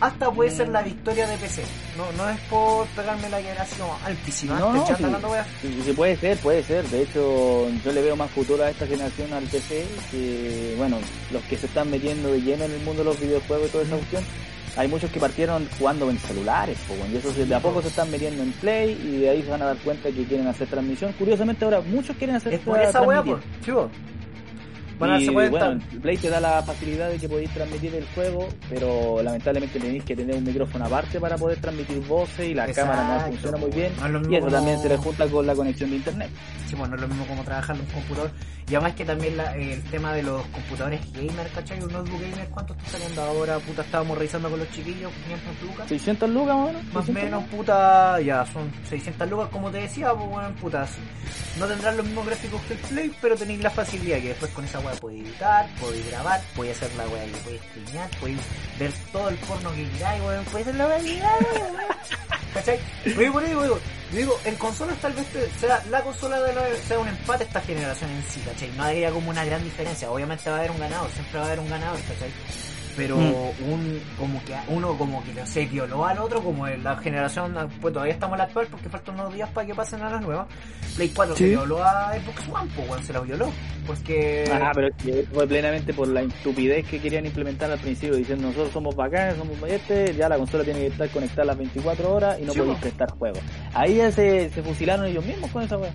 Hasta puede ser la victoria de PC. No, no es por pegarme la generación altísima. No, no, sí. Sí, sí, puede ser, puede ser. De hecho, yo le veo más futuro a esta generación al PC que, bueno, los que se están metiendo de lleno en el mundo de los videojuegos y toda esa cuestión, hay muchos que partieron jugando en celulares, pues, y eso de a poco se están metiendo en Play y de ahí se van a dar cuenta que quieren hacer transmisión. Curiosamente ahora muchos quieren hacer Es por esa weá, transmitir. Pues. A y bueno, el Play te da la facilidad de que podéis transmitir el juego, pero lamentablemente tenéis que tener un micrófono aparte para poder transmitir voces y la Exacto, cámara no funciona muy bien. no es lo mismo y eso como- también se le junta con la conexión de internet. Sí, bueno, no es lo mismo como trabajar en un computador. Y además que también la- el tema de los computadores gamer, ¿cachai? Un notebook gamer, ¿cuánto está saliendo ahora? Puta, estábamos revisando con los chiquillos, 500 lucas. 600 lucas más o menos. Más o 600 menos, lucas. puta, ya son 600 lucas, como te decía, pues bueno, puta, sí. no tendrán los mismos gráficos que el Play, pero tenéis la facilidad que después con esa weá podéis editar, podéis grabar, podéis hacer la weá que podéis streamear, podéis ver todo el porno que queráis, weón, podéis hacer la weá que queráis. ¿Cachai? Pero por digo, digo, en consolas tal vez sea la consola de la, sea un empate esta generación en sí, ¿cachai? No habría como una gran diferencia, obviamente va a haber un ganador, siempre va a haber un ganador, ¿cachai? Pero Mm. un como que uno como que se violó al otro como en la generación pues todavía estamos en la actual porque faltan unos días para que pasen a las nuevas Play 4 se Sí. violó a Xbox One pues weón, se la violó porque Ah, pero fue plenamente por la estupidez que querían implementar al principio, diciendo nosotros somos bacanes, somos este, ya la consola tiene que estar conectada las 24 horas y no Sí, podéis po. prestar juegos. Ahí ya se, se fusilaron ellos mismos con esa wea.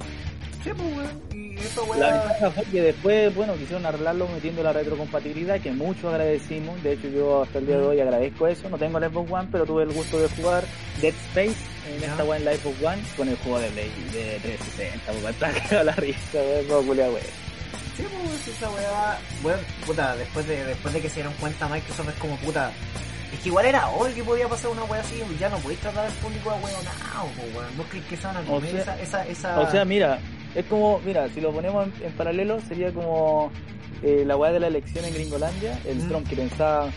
Sí pues weón, y esa La weá ventaja fue que después, bueno, quisieron arreglarlo metiendo la retrocompatibilidad, que mucho agradecimos. De hecho, yo hasta el día de hoy agradezco eso. No tengo la Xbox One, pero tuve el gusto de jugar Dead Space en Ya. esta weá en la Xbox One con el juego de Play de 360. Porque está la risa, weón, como culia, weón. sí pues esa weá weón, puta después de después de que se dieron cuenta Microsoft es como puta es que igual era obvio que podía pasar una weá así, ya no podéis tratar al público a weonado, pues weón. ¿Vos crees que se van a O comer sea- esa, esa, esa... O sea, mira, es como, mira, si lo ponemos en, en paralelo, sería como eh, la weá de la elección en Gringolandia, el Mm. Trump que pensaba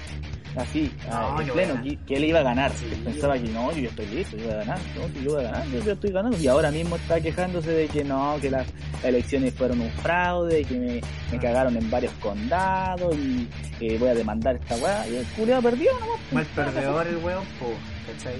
así, No, ah, en yo pleno, que, que él iba a ganar. Sí. Pensaba que no, yo ya estoy listo, yo voy a ganar, no, si yo voy a ganar, yo estoy ganando. Y ahora mismo está quejándose de que no, que las elecciones fueron un fraude, que me, me Ah. cagaron en varios condados y eh, voy a demandar esta weá. Y el culiao perdió nomás. mal perdedor el weón, pues, ¿cachai?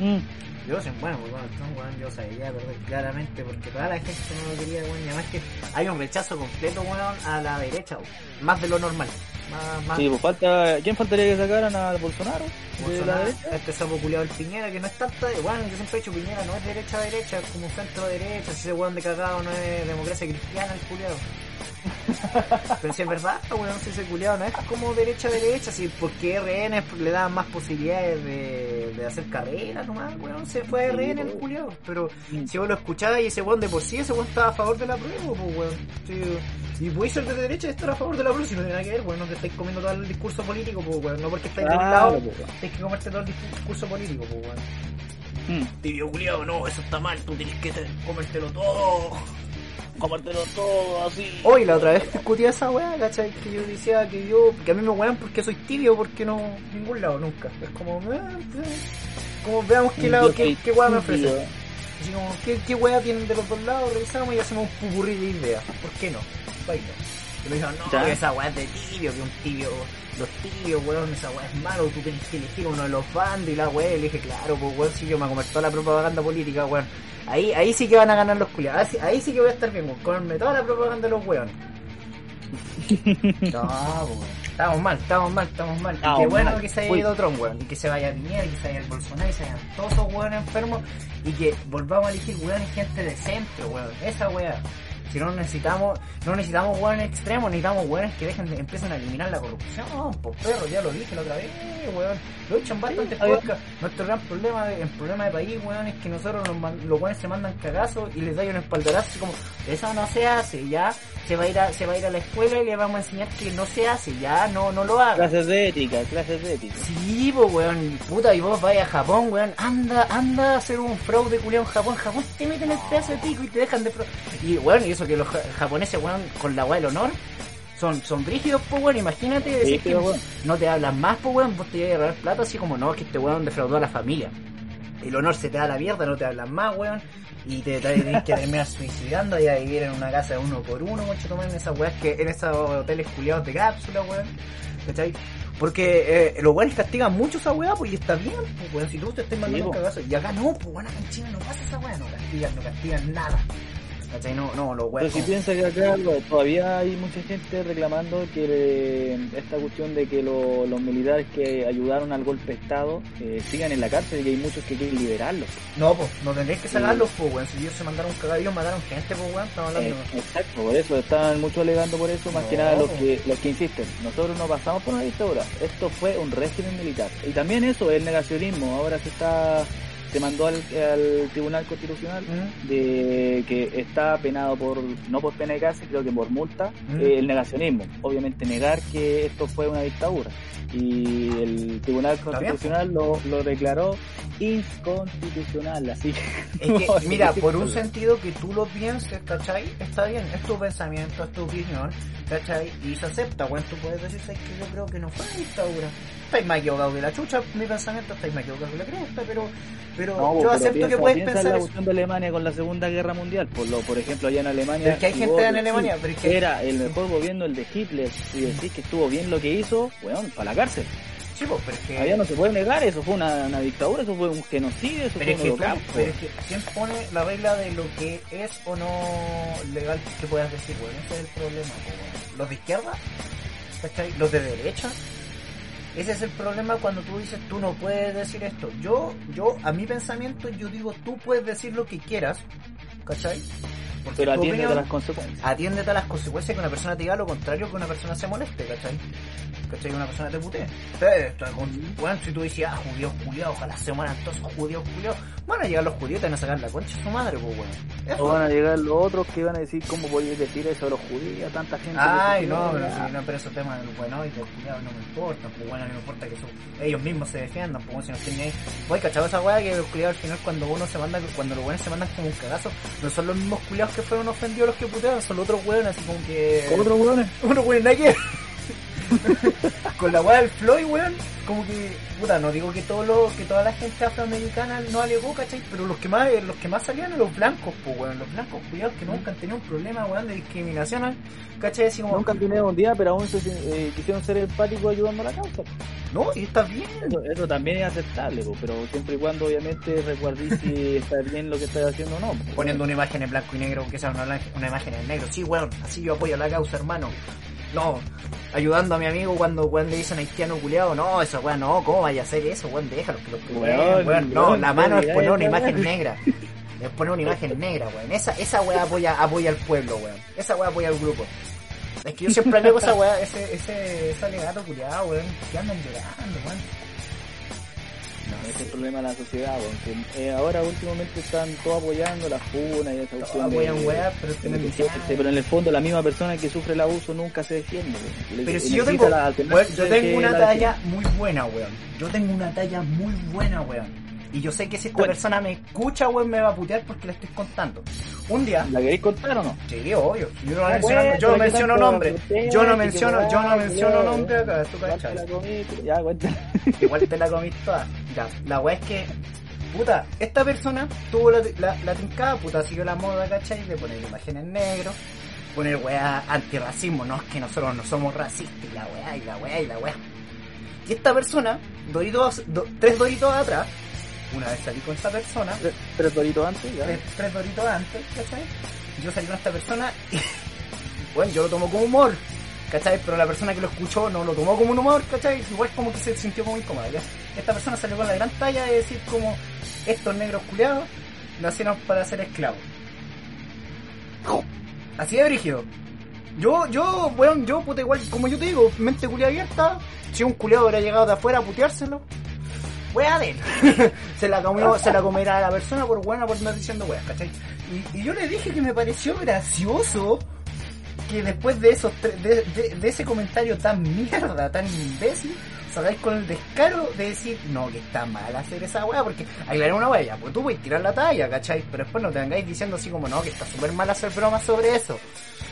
Mm. Yo sé, bueno, pues bueno, Trump, weón, yo sabía perder claramente porque toda la gente no lo quería, weón, y además que hay un rechazo completo, weón, a la derecha, weón, más de lo normal, más, más Sí, pues falta, ¿quién faltaría que sacaran a Bolsonaro? De la Bolsonaro, este sapo culiado el Piñera, que no es tanta, bueno, yo siempre he dicho Piñera no es derecha derecha, es como centro derecha, si ese weón de cagado no es democracia cristiana el culiado. Pero si es verdad, weón, si ese culiado no es como derecha derecha, si porque RN le da más posibilidades de, de hacer carrera nomás, weón, se fue a RN el culiado, pero si vos lo escuchabas y ese weón de por sí, ese weón estaba a favor de la prueba, pues weón. Y podéis ser de derecha y estar a favor de la prueba, si no tiene nada que ver, weón, no te estáis comiendo todo el discurso político, pues weón, no porque estáis de un Claro, lado, pues, tienes que comerte todo el discurso político, pues weón. Mm. Tibio culiado, no, eso está mal, tú tienes que te- comértelo todo. Comértelo todo así. Hoy la otra vez discutía esa weá, ¿cachai? Que yo decía que yo, que a mí me wean porque soy tibio, porque no, ningún lado nunca. Es como, eh, como veamos qué lado, qué, qué weá me ofrece. Como, ¿qué, qué weá tienen de los dos lados? Revisamos y hacemos un pupurrí de ideas. ¿Por qué no? Baila. Y me dijeron, no, esa weá es de tibio, que un tibio, los tibios, weón, esa weá es malo, tú tienes que elegir uno de los bandos y la weá. Y le dije, claro, pues weón, si yo me comer toda la propaganda política, weón. Ahí, ahí sí que van a ganar los culiados. Ahí, sí- ahí sí que voy a estar bien, weón. Comerme toda la propaganda de los weones. No, pues, weón. Estamos mal, estamos mal, estamos mal. Y qué bueno mal. que se haya ido Trump, weón. Y que se vaya Piñera, y que se vaya el Bolsonaro, y se vayan todos esos weones enfermos. Y que volvamos a elegir weones gente decente, weón. Esa weá. Si no necesitamos, no necesitamos weones extremos, necesitamos weones que dejen de, empiecen a eliminar la corrupción, pues perro, ya lo dije la otra vez, weón. Lo he dicho en bastantes está bien. podcasts. Nuestro gran problema, de- el problema de país, weón, es que nosotros los, los weones se mandan cagazos y les da un espaldarazo así como, eso no se hace, ya. Se va a ir a, se va a ir a la escuela y le vamos a enseñar que no se hace, ya, no, no lo haga. Clases de ética, clases de ética. Sí, pues weón, puta, y vos vais a Japón, weón, anda, anda a hacer un fraude culiao en Japón, Japón te meten el pedazo de pico y te dejan de fraude. Y weón, y eso que los ja- japoneses, weón, con la weá del honor, son, son brígidos, pues weón, imagínate decir que weón. no te hablan más, pues weón, vos te ibas a agarrar plata así como, no, es que este weón defraudó a la familia. El honor se te da la mierda, no te hablan más, weón. Y te, te tenés que terminar suicidando y a vivir en una casa de uno por uno, mucho tomar en esas weas que, en esos hoteles culiados de cápsula, weón. ¿Cachai? Porque eh, los weones castigan mucho esa weá, pues y está bien, pues weón, si tú te estás mandando Sí, un cagazo. Y acá no, pues weón, acá en China no pasa esa weá, no castigan, no castigan nada. ¿Cachai? No, no, los Pero weas. si como- piensa que acá todavía hay mucha gente reclamando que eh, esta cuestión de que lo- los militares que ayudaron al golpe de Estado eh, sigan en la cárcel y que hay muchos que quieren liberarlos. No, pues, no tendréis que sacarlos, pues, weón. Si ellos se mandaron cagadillos, mataron gente, pues, weón. Estamos hablando. Eh, exacto, por eso están muchos alegando por eso, más que No. nada los que, los que insisten. Nosotros no pasamos por una dictadura, esto fue un régimen militar. Y también eso, el negacionismo, ahora se está se mandó al, al Tribunal Constitucional ¿Mm? de que está penado por, no por pena de cárcel, creo que por multa, Mm. eh, el negacionismo. Obviamente negar que esto fue una dictadura. Y el Tribunal. Constitucional lo, lo declaró inconstitucional, así que... Es que, mira, por un sentido que tú lo pienses, ¿cachai? Está bien, es tu pensamiento, es tu opinión, ¿cachai? Y se acepta, weón. Tú puedes decir, "Sabes que yo creo que no fue una dictadura. Estáis más equivocados que la chucha, mi pensamiento, estáis más equivocados que la cresta, pero, pero No, yo pero acepto piensa- que puedes pensar la cuestión de Alemania con la Segunda Guerra Mundial. Por, lo, por ejemplo, allá en Alemania... Pero que hay gente en Alemania, pero es que- Era el mejor gobierno el de Hitler y decís que estuvo bien lo que hizo, weón, para la cárcel. Sí, pues, pero es que... Allá no se puede negar, eso fue una, una dictadura, eso fue un genocidio, eso Pero fue un holocausto. pero es que, ¿quién pone la regla de lo que es o no legal que puedas decir, weón? Ese es el problema, weón. Los de izquierda. Los de derecha. Ese es el problema cuando tú dices, tú no puedes decir esto. Yo, yo, a mi pensamiento, yo digo, tú puedes decir lo que quieras, ¿cachai? Porque Pero tu atiende a opinión- las consecuencias. atiéndete a las consecuencias que una persona te diga lo contrario que una persona se moleste, ¿cachai? ¿Cachai? Que una persona te putee. Bueno, si tú dices, ah, judíos culiados, ojalá se mueran todos judíos culiados, van a llegar los judíos y te van a sacar la concha de su madre, pues, weón. Eso. O van a llegar los otros que van a decir cómo podéis decir eso a los judíos, tanta gente. Ay, no, pero, si, no, pero esos temas bueno y los culiados no me importan, pues bueno, no me importa que eso- ellos mismos se defiendan, pues bueno, si no tienen ahí. Oye, ¿cachado esa weá que los culiados al final cuando uno se manda, cuando los buenos se mandan como un cagazo, no son los mismos culiados que fueron ofendidos los que putearon, son los otros weones así como que. ¿Otros hueones? uno weón nada que ver. con la weá del Floyd, weón, como que, puta, no digo que todo lo, que toda la gente afroamericana no alegó, ¿cachai? Pero los que más, los que más salían eran los blancos, pues weón, los blancos cuidados que nunca han tenido un problema, weón, de discriminación, ¿cachai? Así como, Nunca han tenido un día, pero aún se, eh, quisieron ser empáticos ayudando a la causa. no, y está bien. Eso, eso también es aceptable, po, pero siempre y cuando obviamente recuerdís si está bien lo que estás haciendo o no. po. Poniendo una imagen en blanco y negro, que sea una, una imagen en negro, sí, weón, así yo apoyo la causa, hermano. No, ayudando a mi amigo cuando weón le dicen haitiano culiado, no, eso weón, no, ¿cómo vaya a hacer eso, weón? Déjalo que que Weón, weón, No, la mano es poner una imagen negra. Es poner una imagen negra, weón. Esa, esa weá apoya, apoya al pueblo, weón. Esa weá apoya al grupo. Es que yo siempre alego esa weá, ese, ese, ese alegato culiado, weón, que andan llorando, weón. Es el problema de la sociedad, weón, que, eh, ahora últimamente están todos apoyando las funas y esa cuestión de- apoyan weá, pero de en el fondo la misma persona que sufre el abuso nunca se defiende. Le- Pero si yo tengo, la yo tengo una la talla muy buena, weón. Yo tengo una talla muy buena, weón. Y yo sé que si esta Bueno. persona me escucha, weón, me va a putear porque le estoy contando. Un día, ¿La queréis contar o no? sí, obvio, yo no, Ah, menciono, yo no menciono nombre, yo no menciono, yo no menciono nombre acá, tú igual te la comí, Ya, cuenta. Igual te la comís toda. Ya, la weá es que, puta, esta persona tuvo la, la, la trincada, puta, siguió la moda, ¿cachai? De poner imágenes negro, poner weá antirracismo, no, es que nosotros no somos racistas, y la weá, y la weá, y la weá. Y esta persona, doritos, do- tres doritos atrás, una vez salí con esta persona, Tres- Tres doritos antes, ya. tres, tres doritos antes, ¿cachai? Yo salí con esta persona y, bueno, yo lo tomo como humor, ¿cachai? Pero la persona que lo escuchó no lo tomó como un humor, ¿cachai? Igual como que se sintió como incómoda, ¿ya? Esta persona salió con la gran talla de decir como, estos negros culiados nacieron para ser esclavos. Así de brígido. Yo, yo, weón, yo, puta, igual, como yo te digo, mente culiada abierta, si un culiado hubiera llegado de afuera a puteárselo, wea de él. se la comió, se la comerá a la persona por buena por andar diciendo weas, ¿cachai? Y, y yo le dije que me pareció gracioso que después de esos de, de- de ese comentario tan mierda, tan imbécil, salgáis con el descaro de decir, no, que está mal hacer esa wea, porque aclaré una ya, pues tú puedes tirar la talla, ¿cachai? Pero después no te vengáis diciendo así como, no, que está súper mal hacer bromas sobre eso,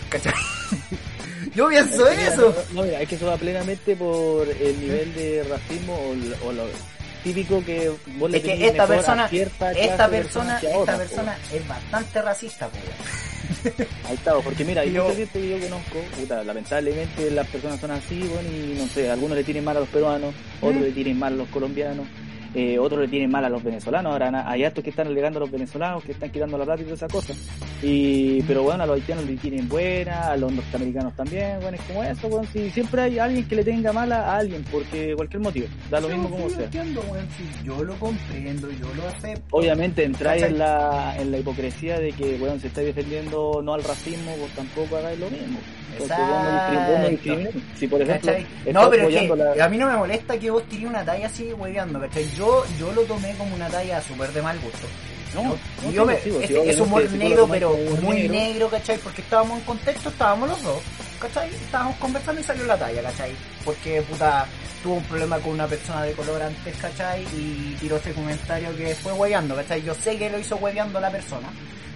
¿cachai? Yo pienso eso. No, mira, es que eso va plenamente por el nivel de racismo o lo típico que vos le Es que tenés esta persona, cierta esta persona, que esta persona es bastante racista, pues. Ahí está, porque mira, hay Yo- mucha gente que yo conozco, puta, lamentablemente las personas son así, bueno, y no sé, algunos le tienen mal a los peruanos, otros Mm. le tienen mal a los colombianos, eh, otros le tienen mal a los venezolanos, ahora hay hartos que están alegando a los venezolanos, que están quitando la plata y todas esas cosas. Y, pero bueno, a los haitianos le tienen buena, a los norteamericanos también, bueno, es como eso, bueno, si siempre hay alguien que le tenga mala a alguien, porque cualquier motivo, da lo mismo como sea. entiendo, sí, yo lo comprendo, yo lo acepto. Obviamente entráis en la, en la hipocresía de que, bueno, se está defendiendo no al racismo, pues tampoco hagáis lo mismo. Entonces, vos no. Si, por ejemplo, No, pero es que la- a mí no me molesta que vos tiré una talla así hueveando, ¿cachai? Yo, yo lo tomé como una talla súper de mal gusto. No, Yo- no, me- es, es obviamente, humor negro, pero muy negro, negro, ¿cachai? Porque estábamos en contexto, estábamos los dos, ¿cachai? Estábamos conversando y salió la talla, ¿cachai? Porque, puta, tuvo un problema con una persona de color antes, ¿cachai? Y tiró ese comentario que fue hueveando, ¿cachai? Yo sé que lo hizo hueveando la persona.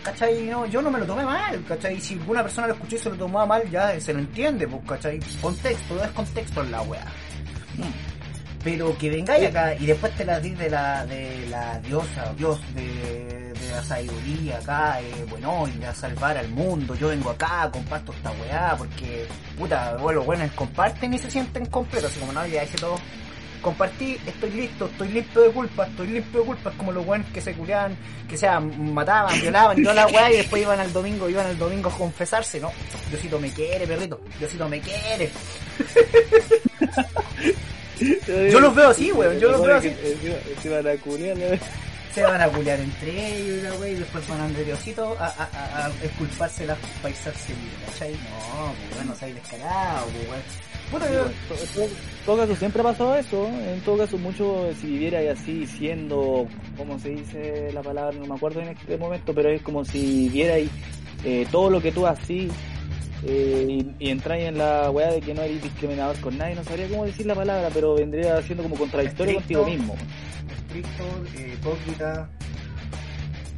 ¿Cachai? No, yo no me lo tomé mal, ¿cachai? Si alguna persona lo escuchó y se lo tomó mal, ya se lo entiende, pues, ¿cachai? Contexto, es contexto en la wea. Pero que vengáis acá y después te la di de la, de la diosa, Dios de, de la sabiduría acá, eh, bueno, y a salvar al mundo. Yo vengo acá, comparto esta weá, porque, puta, bueno, los buenos comparten y se sienten completos, así como no, ya dije todo. Compartí, estoy listo, estoy limpio de culpa, estoy limpio de culpa, es como los buenos que se curaban, que sea, mataban, violaban toda la weá y después iban al domingo, iban al domingo a confesarse, no, Diosito me quiere, perrito, Diosito me quiere. Yo los veo así, weón, yo los veo así. Se, se van a culiar, ¿no? se van a culiar entre ellos y la wey, y después van a Diosito a, a, a, a esculparse las paisas seguidas, ¿cachai? No, pues bueno, seáis descarado, pues weón. Yo, En todo caso, siempre ha pasado eso. En todo caso, mucho si viviera así siendo, ¿cómo se dice la palabra? No me acuerdo en este momento, pero es como si vierais eh, todo lo que tú así eh, y, y entráis en la weá de que no eres discriminador con nadie. No sabría cómo decir la palabra, pero vendría siendo como contradictorio contigo mismo. estricto, eh, hipócrita.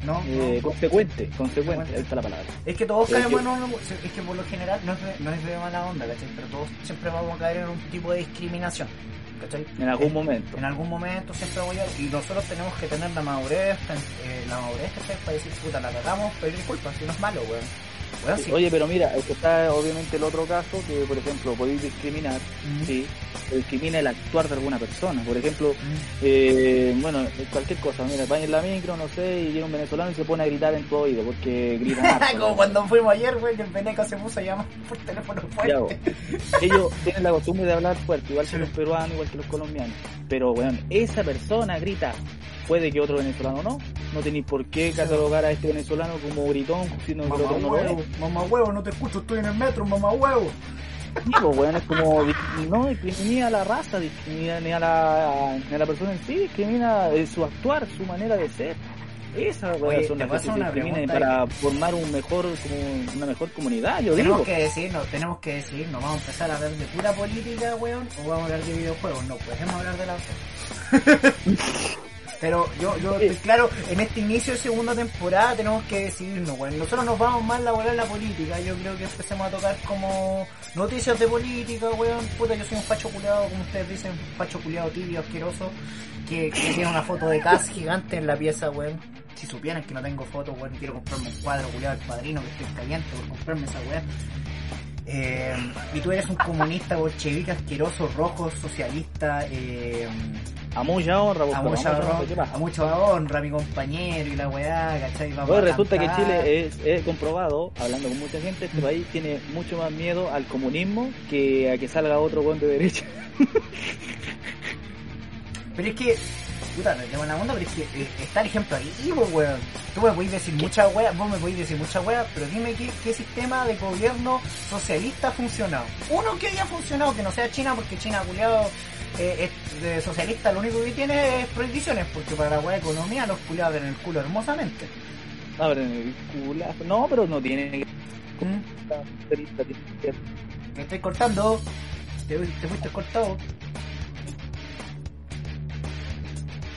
No, Eh, no. consecuente, consecuente, ahí está la palabra. Es que todos es caemos que- en un... Es que por lo general no es, de, no es de mala onda, ¿cachai? Pero todos siempre vamos a caer en un tipo de discriminación, ¿cachai? En algún Eh, momento. En algún momento siempre voy a... Y nosotros tenemos que tener la madurez, eh, la madurez ¿cachai? para decir, puta, la cagamos, pedir disculpas, si no es malo, weón. Sí. Oye, pero mira, es que está obviamente el otro caso que, por ejemplo, podéis discriminar, Mm. sí, se discrimina el actuar de alguna persona. Por ejemplo, Mm. eh, bueno, cualquier cosa, mira, va en la micro, no sé, y un venezolano y se pone a gritar en tu oído porque gritan harto, Como cuando fuimos ayer, güey, que el Veneco se puso a llamar por teléfono fuerte. Ellos tienen la costumbre de hablar fuerte, igual que los peruanos, igual que los colombianos. Pero, bueno, esa persona grita. Puede que otro venezolano no. No tenéis por qué catalogar a este venezolano como gritón, sino que el Mamá otro no lo huevo, es. mamá huevo, no te escucho, estoy en el metro, mamá huevo. Sí, pues, weón, es como, no discrimina a la raza, discrimina ni a la, ni a la persona en sí, discrimina su actuar, su manera de ser. Esa weón, Oye, son las se una para formar un mejor, como una mejor comunidad, yo Tenemos digo. que decir, no, tenemos que decir, ¿nos vamos a empezar a hablar de pura política, weón? ¿O vamos a hablar de videojuegos? No, podemos hablar de la Pero yo, yo claro, en este inicio de segunda temporada tenemos que decidirnos, weón. Nosotros nos vamos más a elaborar la política. Yo creo que empecemos a tocar como noticias de política, weón. Puta, yo soy un facho culiado, como ustedes dicen, un facho culiado tibio, asqueroso, que, que tiene una foto de Cas gigante en la pieza, weón. Si supieran que no tengo foto, weón, quiero comprarme un cuadro culiado del padrino, que estoy caliente por comprarme esa weón. Eh, y tú eres un comunista bolchevique asqueroso, rojo, socialista, eh, A mucha honra, pues, a, mucha honra, a mucha honra, mi compañero y la weá, ¿cachai? Vamos a resulta que. Chile es, es comprobado, hablando con mucha gente, este país tiene mucho más miedo al comunismo que a que salga otro buen de derecha. Pero es que, puta, tengo la onda, pero es que eh, está el ejemplo ahí, pues, weón. Tú me podés decir muchas weas, vos me podés decir muchas weas, pero dime qué, qué sistema de gobierno socialista ha funcionado. Uno que haya funcionado, que no sea China, porque China, culiado, eh, es de socialista, lo único que tiene es prohibiciones, porque para la de economía los culiados ven el culo hermosamente. No, pero en el culazo- No, pero no tiene ¿Mm? Me estoy cortando. Te, te fuiste cortado.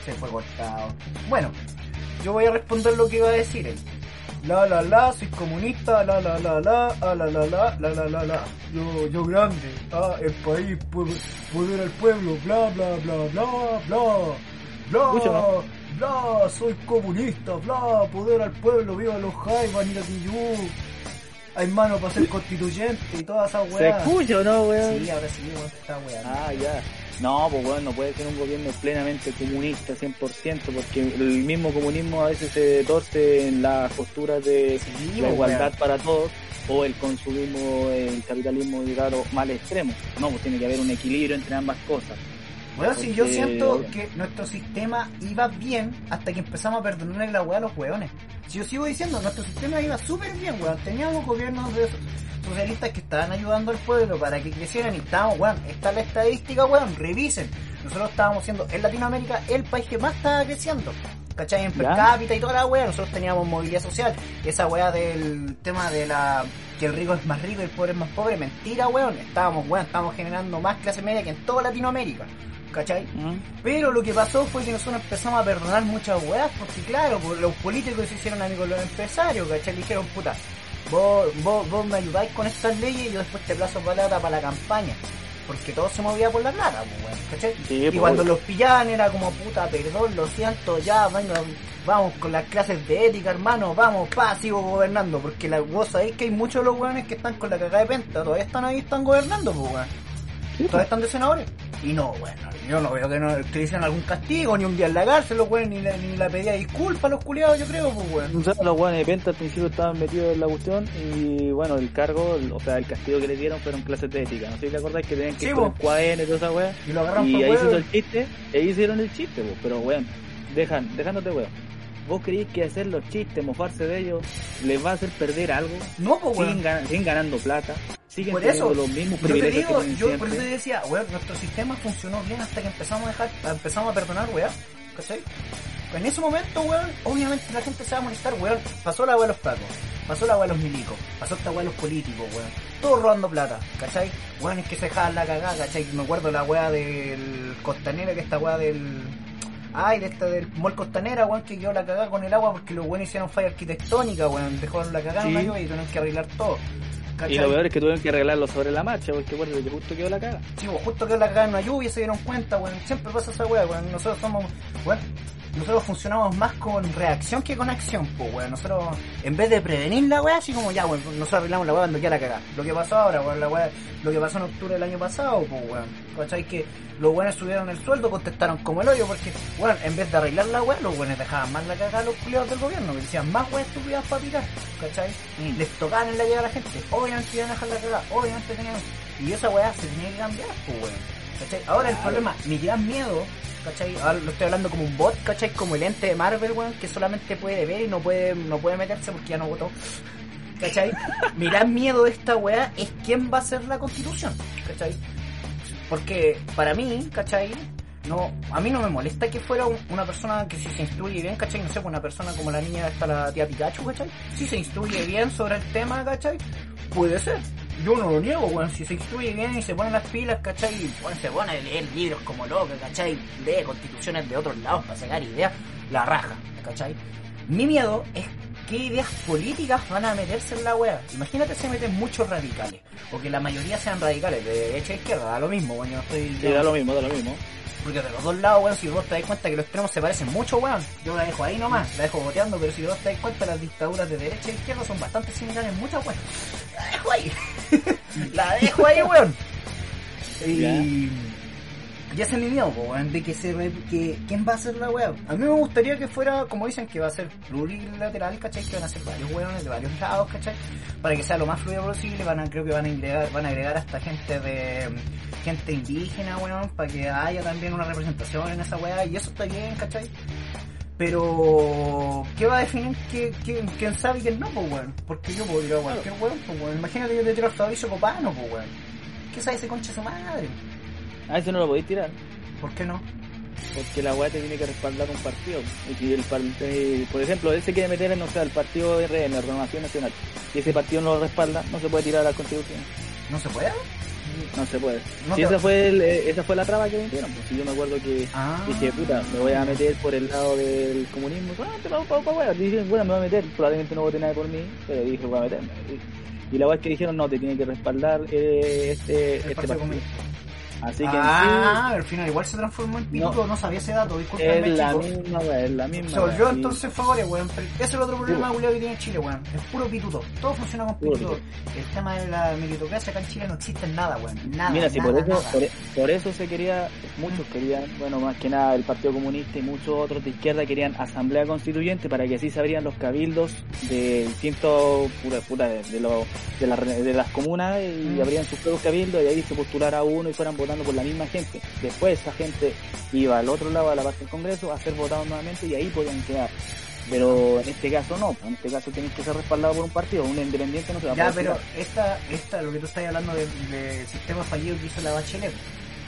Se fue cortado. Bueno, yo voy a responder lo que iba a decir él. La la la, soy comunista, la la la la, ah, la la la, la la la la. Yo, yo grande, ah, el país, poder al pueblo, bla bla bla bla bla. Bla, bla, soy comunista, bla, poder al pueblo, viva los Jaivas, Niratiyú. Hay mano para ser constituyente y toda esa ¿Se weá. escucha o no, weón? Sí, ahora sí, weón, está weá. Ah, ya. No, pues bueno, no puede ser un gobierno plenamente comunista 100%, porque el mismo comunismo a veces se torce en las posturas de Sí, la pues, igualdad para todos o el consumismo, el capitalismo, digamos, mal extremo. No, pues tiene que haber un equilibrio entre ambas cosas. Weón, si yo siento que nuestro sistema iba bien hasta que empezamos a perdonarle la weá a los weones. Si yo sigo diciendo, nuestro sistema iba súper bien, weón. Teníamos gobiernos de socialistas que estaban ayudando al pueblo para que crecieran y estábamos, weón. Está la estadística, weón. Revisen. Nosotros estábamos siendo en Latinoamérica el país que más estaba creciendo. ¿Cachai? En per cápita y toda la weá. Nosotros teníamos movilidad social. Esa weá del tema de la que el rico es más rico y el pobre es más pobre. Mentira, weón. Estábamos, weón, estábamos generando más clase media que en toda Latinoamérica. ¿Cachai? Pero lo que pasó fue que nosotros empezamos a perdonar muchas weas, porque claro, pues, los políticos se hicieron amigos los empresarios, ¿cachai? Le dijeron, puta, vos, vos, vos me ayudáis con estas leyes y yo después te plazo plata para la campaña. Porque todo se movía por la plata, pues, weón, ¿cachai? Sí, y pues, cuando los pillaban era como, puta, perdón, lo siento, ya, venga, vamos con las clases de ética, hermano, vamos, pa, sigo gobernando. Porque la, vos sabéis que hay muchos de los weones que están con la cagada de penta, todavía están ahí, están gobernando, pues, weón. Sí, Todavía están de senadores. Y no, bueno, yo no veo que no hicieran algún castigo, ni un día en la cárcel, los weones, ni la, ni la pedía disculpa a los culiados, yo creo, pues weón. O sea, los guanes de Penta al principio estaban metidos en la cuestión y bueno, el cargo, o sea, el castigo que le dieron fueron clases de ética. No sé si te acordás que tenían que Sí, el cuaderno y toda esa weá. Y lo agarraron Y por ahí se hizo el chiste, ahí hicieron el chiste, po. pero weón, dejan, dejándote weón. ¿Vos creéis que hacer los chistes, mofarse de ellos, les va a hacer perder algo? No, pues Siguen, weón. gan- siguen ganando plata, siguen Por teniendo eso, los mismos Yo te privilegios digo, que tienen yo por eso te decía, weón, nuestro sistema funcionó bien hasta que empezamos a dejar, empezamos a perdonar, weón, ¿cachai? En ese momento, weón, obviamente la gente se va a molestar, weón. Pasó la weá de los pacos, pasó la weá de los milicos, pasó esta weá de los políticos, weón. Todos robando plata, ¿cachai? Weón, es que se dejaban la cagada, ¿cachai? Me acuerdo la weá del Costanera, que esta weá del... Ay, de esta del Mall Costanera, weón, que quedó la cagada con el agua porque los weones hicieron falla arquitectónica, weón. Dejaron la cagada en Sí. la lluvia y tuvieron que arreglar todo. Y lo peor es que tuvieron que arreglarlo sobre la marcha, porque bueno, que justo quedó la caga. Sí, pues, justo que la cagada en una lluvia se dieron cuenta, weón. Siempre pasa esa weá, weón. Nosotros somos, weón. Nosotros funcionamos más con reacción que con acción, pues, weón. Nosotros, en vez de prevenir la weá, así como ya, weón, nosotros arreglamos la weá cuando queda la cagada. Lo que pasó ahora, weón, la weá, lo que pasó en octubre del año pasado, pues, weón. ¿Cachai? Que los weones subieron el sueldo, contestaron como el hoyo, porque, weón, en vez de arreglar la weá, los weones dejaban más la cagada a los culiados del gobierno, que decían más weá estúpidas para picar, ¿cachai? Les tocaban en la llegada a la gente, obviamente iban a dejar la cagada, obviamente tenían. Y esa weá se tenía que cambiar, pues, weón. ¿Cachai? Ahora el problema, mi miedo, ¿cachai? Ahora lo estoy hablando como un bot, ¿cachai? Como el ente de Marvel, weón, que solamente puede ver y no puede, no puede meterse porque ya no votó. ¿Cachai? mi gran miedo de esta weá es quién va a ser la constitución, ¿cachai? Porque para mí, ¿cachai? No, a mí no me molesta que fuera un- una persona que si se instruye bien, ¿cachai? No sé, pues una persona como la niña esta, la tía Pikachu, ¿cachai? Si se instruye bien sobre el tema, ¿cachai? Puede ser. Yo no lo niego, weón. Si se instruye bien y se pone las pilas, ¿cachai? Bueno, se pone a leer libros como loco, ¿cachai? Lee constituciones de otros lados para sacar ideas, la raja, ¿cachai? Mi miedo es qué ideas políticas van a meterse en la wea. Imagínate se meten muchos radicales, o que la mayoría sean radicales, de derecha a izquierda, da lo mismo, weón. Yo no estoy. Sí, da lo mismo, da lo mismo. Porque de los dos lados, weón, si vos te das cuenta que los extremos se parecen mucho, weón, yo la dejo ahí nomás, la dejo boteando, pero si vos te das cuenta, las dictaduras de derecha e izquierda son bastante similares en muchas, weón. La dejo ahí. la dejo ahí, weón. Y... Y ese es mi miedo, weón, de que se re- que quién va a ser la weá. A mí me gustaría que fuera, como dicen, que va a ser plurilateral, ¿cachai? Que van a ser varios weones de varios lados, ¿cachai? Para que sea lo más fluido posible, van a, creo que van a agregar, van a agregar hasta gente de gente indígena, weón, para que haya también una representación en esa weá, y eso está bien, ¿cachai? Pero, ¿qué va a definir que- quién sabe y quién no, pues, weón? Porque yo puedo tirar a cualquier weón, pues, weón. Imagínate que yo te tiro a Fabricio Copano, pues, weón. ¿Qué sabe ese concha su madre? A eso no lo podéis tirar. ¿Por qué no? Porque la weá te tiene que respaldar un partido. Y si el par- eh, por ejemplo, él se quiere meter en, o sea, el partido RN, Renovación Nacional, y ese partido no lo respalda, no se puede tirar a la constitución. ¿No se puede? No se puede. No te- esa fue el- eh, esa fue la traba que me dieron, pues si yo me acuerdo que Ah. dije, puta, me voy a meter por el lado del comunismo, ah, te pago, pago, pago, Dije, bueno, me voy a meter, probablemente no vote nadie por mí, pero dije, voy a meterme. Y, la weá que dijeron, no, te tiene que respaldar eh, este, El este Partido partido. Así que ah, al final igual se transformó en pituto, no, sabía ese dato, disculpenme es la misma, weón, es la misma. Se volvió entonces favores, weón. Ese es el otro problema que tiene Chile, weón. Es puro pituto. Todo funciona con pituto. El tema de la meritocracia acá en Chile no existe nada, weón. Nada. Mira, si por eso, por, eso se quería, muchos querían, bueno, más que nada el Partido Comunista y muchos otros de izquierda querían asamblea constituyente para que así se abrían los cabildos de distintos, pura, pura, de, de, de, de las comunas y abrían sus propios cabildos y ahí se postulara uno y fueran votando por la misma gente. Después esa gente iba al otro lado, a la parte del Congreso, a ser votado nuevamente y ahí podían quedar. Pero en este caso no, en este caso tienes que ser respaldado por un partido, un independiente no se va a Ya, pero esta, esta, lo que tú estás hablando del sistema fallido que hizo la Bachelet,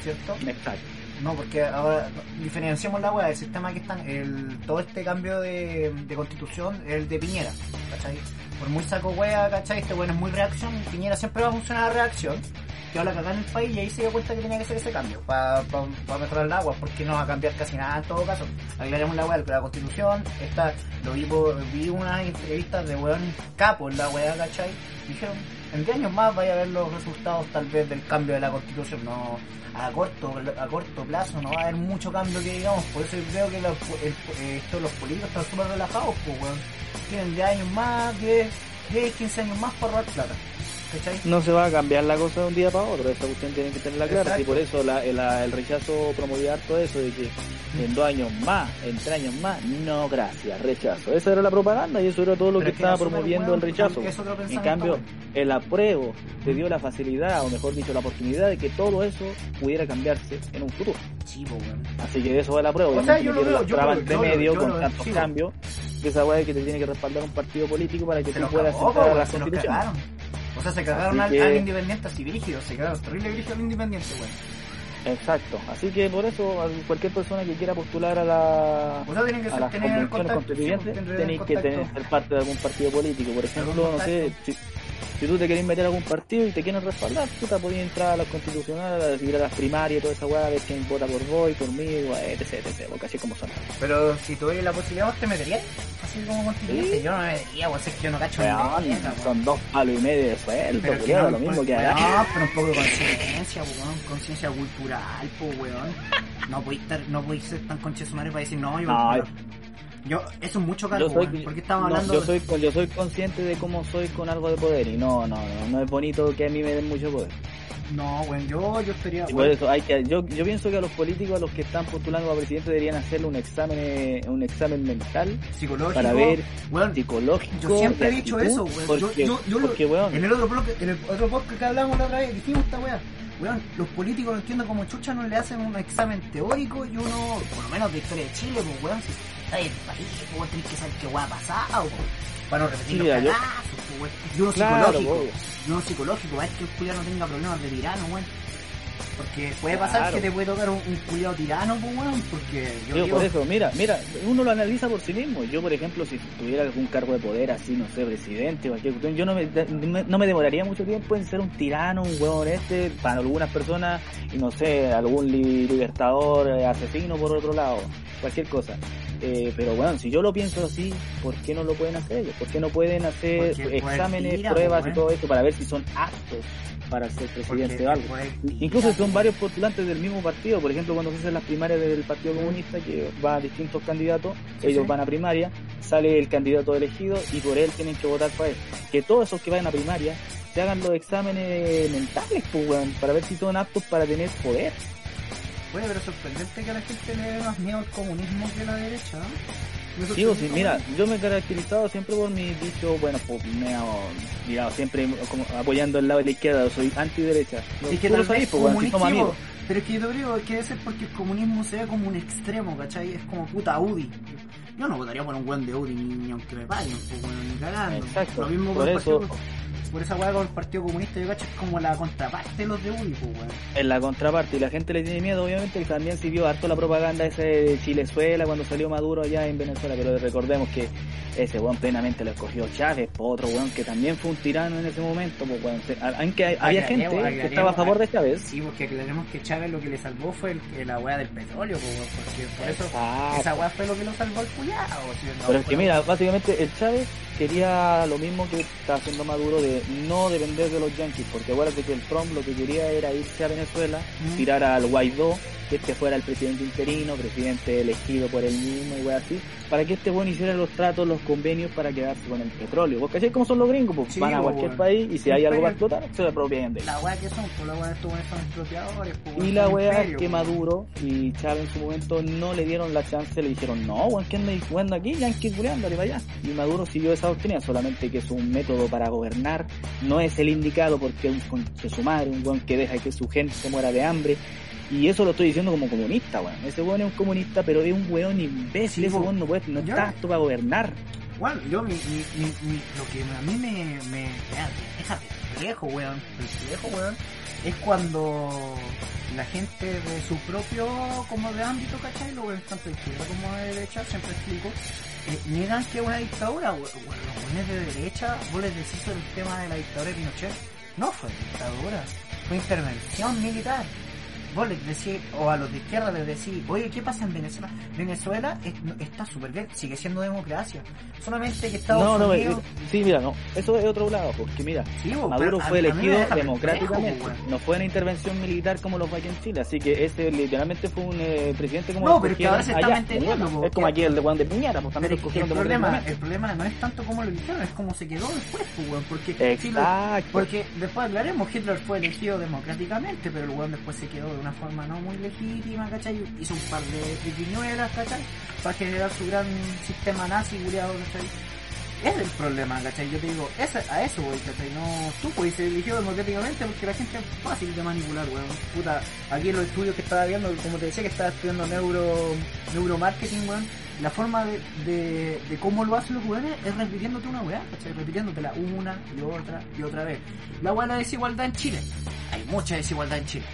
¿cierto? Exacto. No, porque ahora diferenciamos la weá, el sistema que están, el, todo este cambio de, de constitución, el de Piñera, ¿cachai? Por muy saco wea, ¿cachai? Este bueno es muy reacción, Piñera siempre va a funcionar a reacción, que ahora cagar en el país y ahí se dio cuenta que tenía que hacer ese cambio para mejorar el agua, porque no va a cambiar casi nada en todo caso. Aclaremos la weá, la constitución, está, lo vi, vi unas entrevistas de weón capo en la weá, ¿cachai? Dijeron, en 10 años más vaya a ver los resultados tal vez del cambio de la constitución, no a corto a corto plazo no va a haber mucho cambio que digamos, por eso creo que los, los políticos están súper relajados, pues weón. Tienen 10 años más, 10, 10, 15 años más para robar plata. No se va a cambiar la cosa de un día para otro, esa cuestión tiene que tenerla clara. Y por eso la, el, rechazo promovía todo eso de que en dos años más, en tres años más, no, gracias, rechazo. Esa era la propaganda y eso era todo lo que estaba promoviendo el rechazo. En cambio, el apruebo te dio la facilidad, o mejor dicho, la oportunidad de que todo eso pudiera cambiarse en un futuro. Así que de eso va el apruebo. O sea, yo lo veo, yo de medio con tantos cambios, que esa weá que te tiene que respaldar un partido político para que tú puedas aceptar la constitución. O sea, se cagaron al, al, independiente así brígido, se cagaron terrible brígido al independiente, weón. Exacto, así que por eso cualquier persona que quiera postular a la o sea, tiene que a las convenciones constituyentes tiene que tener, ser parte de algún partido político, por ejemplo, no sé, si, si tú te quieres meter a algún partido y te quieren respaldar, tú te podías entrar a las constitucionales, ir a las primarias y toda esa weá, ver quién vota por vos y por mí, etc, etc, porque así como son. Pero si tuvieras la posibilidad, ¿vos te meterías? Así como constituyente, ¿Sí? yo no me metería, pues es que yo no cacho nada. Son dos palos y medio de sueldo, pero que no, lo mismo que allá. No, pero un poco de conciencia, weón, conciencia cultural, pues weón. No podéis no ser tan conchesumares para decir, no, yo... No, yo, eso es mucho caro, porque estamos hablando... yo, soy, yo soy consciente de cómo soy con algo de poder y no, no, no, no es bonito que a mí me den mucho poder. No, bueno, yo, yo estaría... por eso hay que, yo, yo pienso que a los políticos, a los que están postulando a presidente, deberían hacerle un examen un examen mental psicológico para ver bueno, psicológico. Yo siempre he dicho eso, weón. yo, yo, yo porque, en el otro en el otro podcast que hablamos la otra vez, dijimos esta weá los políticos no entiendo como chucha no le hacen un examen teórico y uno, por lo menos de historia de Chile, pues weón, si está en el país, pues tenés que saber qué weá ha pasado, para no repetir los cagazos, Y uno psicológico, y uno psicológico, para que el culiado no tenga problemas de tirano, weón. Porque puede pasar que te puede tocar un, un culiado tirano, pues, weón, porque yo, por eso, mira, mira, uno lo analiza por sí mismo. Yo, por ejemplo, si tuviera algún cargo de poder así, no sé, presidente o cualquier cuestión, yo no me, no me demoraría mucho tiempo en ser un tirano, un huevón este, para algunas personas, y no sé, algún libertador, eh, asesino por otro lado, cualquier cosa. Eh, pero bueno, si yo lo pienso así, ¿por qué no lo pueden hacer ellos? ¿Por qué no pueden hacer exámenes, pruebas y todo eso para ver si son aptos para ser presidente o algo? Incluso son varios postulantes del mismo partido, por ejemplo, cuando se hacen las primarias del Partido Comunista, que va a distintos candidatos, ellos van a primaria, sale el candidato elegido y por él tienen que votar para él. Que todos esos que vayan a primaria se hagan los exámenes mentales, pues, para ver si son aptos para tener poder. Oye, pero sorprendente que a la gente le dé más miedo al comunismo que a la derecha, ¿no? Digo, sí, mira, yo me he caracterizado siempre por mi dicho, bueno, pues me hago, digamos, siempre como apoyando el lado de la izquierda, soy antiderecha. Es que tal vez comunismo, pero es que yo creo que debe ser porque el comunismo sea como un extremo, ¿cachai? Es como puta UDI. Yo no votaría por un buen de UDI ni, aunque me paguen, pues, bueno, ni cagando. Exacto, Lo mismo por eso por esa weá con el Partido Comunista, yo cacho, es como la contraparte de los de UDI, pues weón. Es la contraparte, y la gente le tiene miedo, obviamente, y también sirvió harto la propaganda ese de Chilezuela cuando salió Maduro allá en Venezuela, pero recordemos que ese weón plenamente lo escogió Chávez, por otro weón que también fue un tirano en ese momento, pues weón. Aunque había gente que estaba a favor de Chávez. Sí, porque aclaremos que Chávez lo que le salvó fue el, la weá del petróleo, pues porque por eso esa weá fue lo que lo salvó al culiado. pero es que mira, básicamente el Chávez quería lo mismo que está haciendo Maduro de no depender de los yanquis, porque acuérdate que el Trump lo que quería era irse a Venezuela, Mm. tirar al Guaidó, que este fuera el presidente interino, presidente elegido por él mismo y así, para que este bueno hiciera los tratos, los convenios para quedarse con el petróleo. Porque así cómo son los gringos, pues Sí, van a pues, cualquier bueno. país y si hay algo para explotar, se lo apropian de él. La weá que son, pues la de estos son expropiadores, pues, Y la weá es que. Maduro y Chávez en su momento no le dieron la chance, le dijeron, no, weón, ¿qué andáis jugando aquí? Yankee culeando, para allá. Y Maduro siguió esa doctrina, solamente que es un método para gobernar, no es el indicado porque es un conche su madre, un weón que deja que su gente se muera de hambre. Y eso lo estoy diciendo como comunista, weón. Ese weón es un comunista, pero es un weón imbécil, Sí, ese weón no, puede, no está apto para gobernar. Bueno, yo, mi, mi, mi, mi- lo que a mí me, me, me deja perplejo, weón, perplejo, weón, es cuando la gente de su propio, como de ámbito, ¿cachai? Lo tanto de izquierda como de derecha, siempre explico, eh, niegan que una dictadura, los buenos de derecha, vos les decís el tema de la dictadura de Pinochet, no fue dictadura, fue intervención militar. Vos les decís, o a los de izquierda les decís, oye, ¿qué pasa en Venezuela? Venezuela es- está súper bien, sigue siendo democracia. Solamente que Estados No, no, Unidos... sí, mira, no, eso es otro lado, porque mira, Sí, vos, Maduro fue elegido democráticamente, no fue una intervención militar como lo fue aquí en Chile, así que ese literalmente fue un eh, presidente como No, pero que ahora se está manteniendo, Es como aquí el de Juan de Piñera, pues también es el problema, el problema no es tanto como lo eligieron, es como se quedó después, pues, weón, porque... Exacto. porque después hablaremos, Hitler fue elegido democráticamente, pero el weón después se quedó una forma no muy legítima, ¿cachai? Hizo un par de triquiñuelas, ¿cachai? Para generar su gran sistema nazi, ¿cachai? Es el problema, ¿cachai? Yo te digo, esa, a eso voy, ¿cachai? No, tú pues se eligió democráticamente porque la gente es fácil de manipular, weón. Puta, aquí en los estudios que estaba viendo, como te decía que estaba estudiando neuro, neuromarketing, weón, la forma de, de, de cómo lo hacen los weones es repitiéndote una weá, ¿cachai? Repitiéndotela una y otra y otra vez. La weá la desigualdad en Chile. Hay mucha desigualdad en Chile.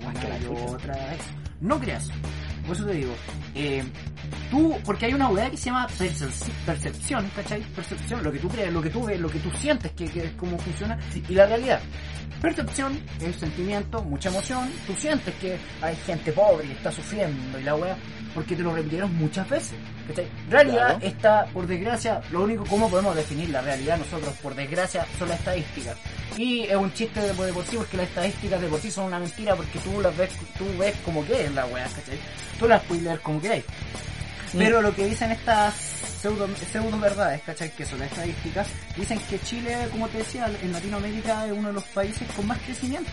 Una que la y otra vez. No creas. Por eso te digo, eh, tú, porque hay una weá que se llama percep- percepción, ¿cachai? Percepción, lo que tú crees, lo que tú ves, lo que tú sientes, que, que es cómo funciona, y la realidad. Percepción es sentimiento, mucha emoción, tú sientes que hay gente pobre y está sufriendo y la weá, porque te lo repitieron muchas veces, ¿cachai? Realidad Claro. está, por desgracia, lo único, ¿cómo podemos definir la realidad nosotros? Por desgracia, son las estadísticas. Y es un chiste de, de por sí, porque las estadísticas de por sí son una mentira, porque tú las ves, tú ves como que es la weá, ¿cachai? Tú las puedes leer como queráis. Pero lo que dicen estas pseudo, pseudo verdades, ¿cachai? Que son las estadísticas, dicen que Chile, como te decía, en Latinoamérica es uno de los países con más crecimiento,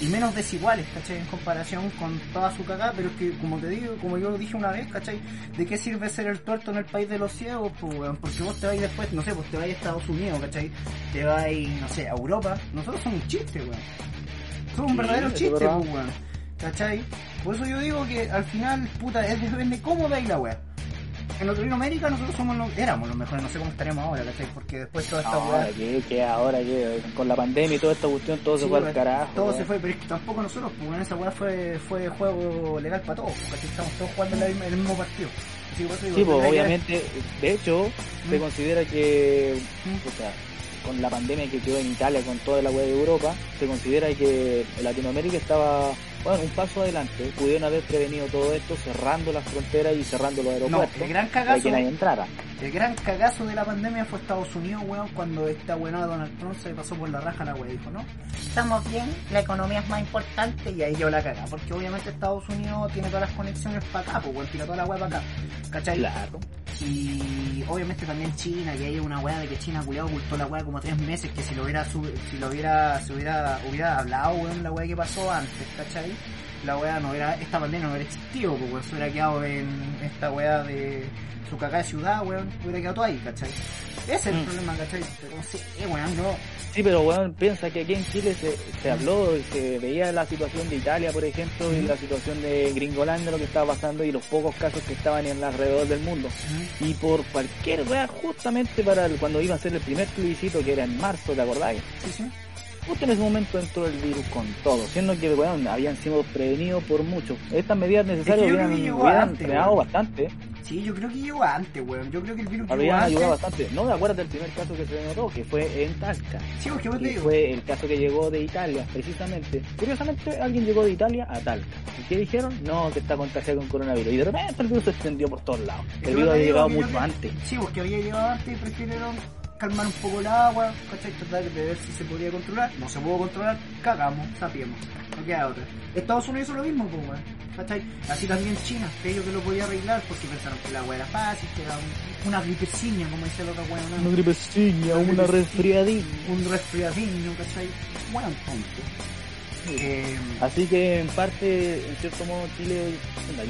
y menos desiguales, ¿cachai? En comparación con toda su cagada, pero es que, como te digo, como yo lo dije una vez, ¿cachai? ¿De qué sirve ser el tuerto en el país de los ciegos, po, weón? Porque vos te vais después, no sé, pues te vais a Estados Unidos, ¿cachai? Te vais, no sé, a Europa. Nosotros somos un chiste, weón. Somos un Sí, verdadero es chiste, verdad. pues, weón. ¿Cachai? Por eso yo digo que al final, puta, es depende cómo veis la weá. En Latinoamérica nosotros somos los, éramos los mejores, no sé cómo estaremos ahora, ¿cachai? Porque después toda esta Ahora que, que ahora que con la pandemia y toda esta cuestión todo se fue al carajo. Todo se fue, pero es que tampoco nosotros, pues weón, esa weá fue, fue juego legal para todos, ¿cachai? Estamos todos jugando en, en el mismo partido. Así que digo, Sí, pues obviamente, de hecho, se Mm. considera que Mm. con la pandemia que quedó en Italia, con toda la web de Europa, se considera que Latinoamérica estaba, bueno, un paso adelante. Pudieron haber prevenido todo esto cerrando las fronteras y cerrando los No, aeropuertos el gran para cagazo, que nadie entrara. el gran cagazo de la pandemia fue Estados Unidos, weón, cuando esta de Donald Trump se pasó por la raja la weá, dijo, no, estamos bien, la economía es más importante y ahí yo la caga, porque obviamente Estados Unidos tiene todas las conexiones para acá, pues weón, tira toda la weá para acá, ¿cachai? Claro. Y obviamente también China, que hay una weá de que China culiado ocultó la weá como tres meses, que si lo hubiera si lo hubiera, se hubiera, hubiera hablado weón la weá que pasó antes, ¿cachai? La weá no hubiera, esta pandemia no hubiera existido, weón, se hubiera quedado en esta weá de su cagada de ciudad, weón, hubiera quedado todo ahí, ¿cachai? Ese es el Mm. problema, ¿cachai? Pero sí, eh, weón, no. Sí, pero bueno, piensa que aquí en Chile se, se habló, se veía la situación de Italia, por ejemplo, y la situación de Gringolandia, lo que estaba pasando y los pocos casos que estaban en alrededor del mundo. Y por cualquier wea, justamente para el- cuando iba a ser el primer plebiscito, que era en marzo, ¿te acordáis? Sí, sí. Justo en ese momento entró el virus con todo, siendo que weón, habían sido prevenidos por mucho. Estas medidas necesarias Es que hubieran, antes, weón. bastante. Sí, yo creo que llegó antes, weón. Yo creo que el virus llegó Había antes. ayudado bastante. No me acuerdo del primer caso que se notó, que fue en Talca. Sí, porque vos te digo. fue el caso que llegó de Italia, precisamente. Curiosamente, alguien llegó de Italia a Talca. ¿Y qué dijeron? No, que está contagiado con coronavirus. Y de repente el virus se extendió por todos lados. El virus había llegado mucho antes. Sí, porque había llegado antes y prefirieron calmar un poco el agua, ¿cachai? Tratar de ver si se podía controlar. No se pudo controlar, cagamos, sapiemos. No queda otra. Estados Unidos hizo lo mismo, pues. ¿Cachai? Así también China, creyó que lo podía arreglar porque pensaron que el agua era fácil, que era un- una gripeciña, como dice weón. ¿no? Una gripeciña, Una una resfriadita. Un resfriadinho, ¿cachai? Weón tonto. Eh, Así que en parte, en cierto modo, Chile,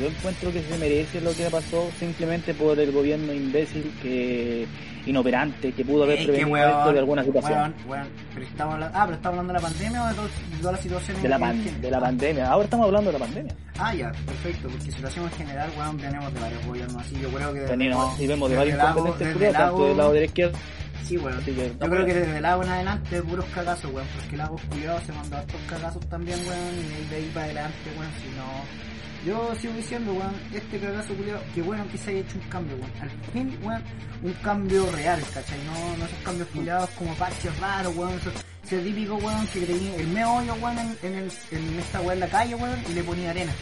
yo encuentro que se merece lo que pasó simplemente por el gobierno imbécil que inoperante que pudo haber prevenido esto de alguna situación. weón, weón, pero estamos hablando, ah, pero estamos hablando de la pandemia o de, todo- de toda la situación De la, pan- de la pandemia. Ahora estamos hablando de la pandemia. Ah, ya, perfecto, porque situación en general, weón, tenemos de varios gobiernos así, yo creo que Venimos y vemos de varios incompetentes desde tanto del lado de la izquierda. Sí, weón. Yo creo que desde el lado en adelante puros cagazos, weón, porque el agua culiado se mandó hartos cagazos también, weón, y de ahí para adelante, weón, si no... Yo sigo diciendo, weón, este cagazo culiado, que bueno que se haya hecho un cambio, weón. Al fin, weón, un cambio real, ¿cachai? No, no esos cambios culiados como parches raros, weón, esos, ese típico, weón, que tenía el medio hoyo, weón, en, en, el, en esta weón en la calle, weón, y le ponía arena.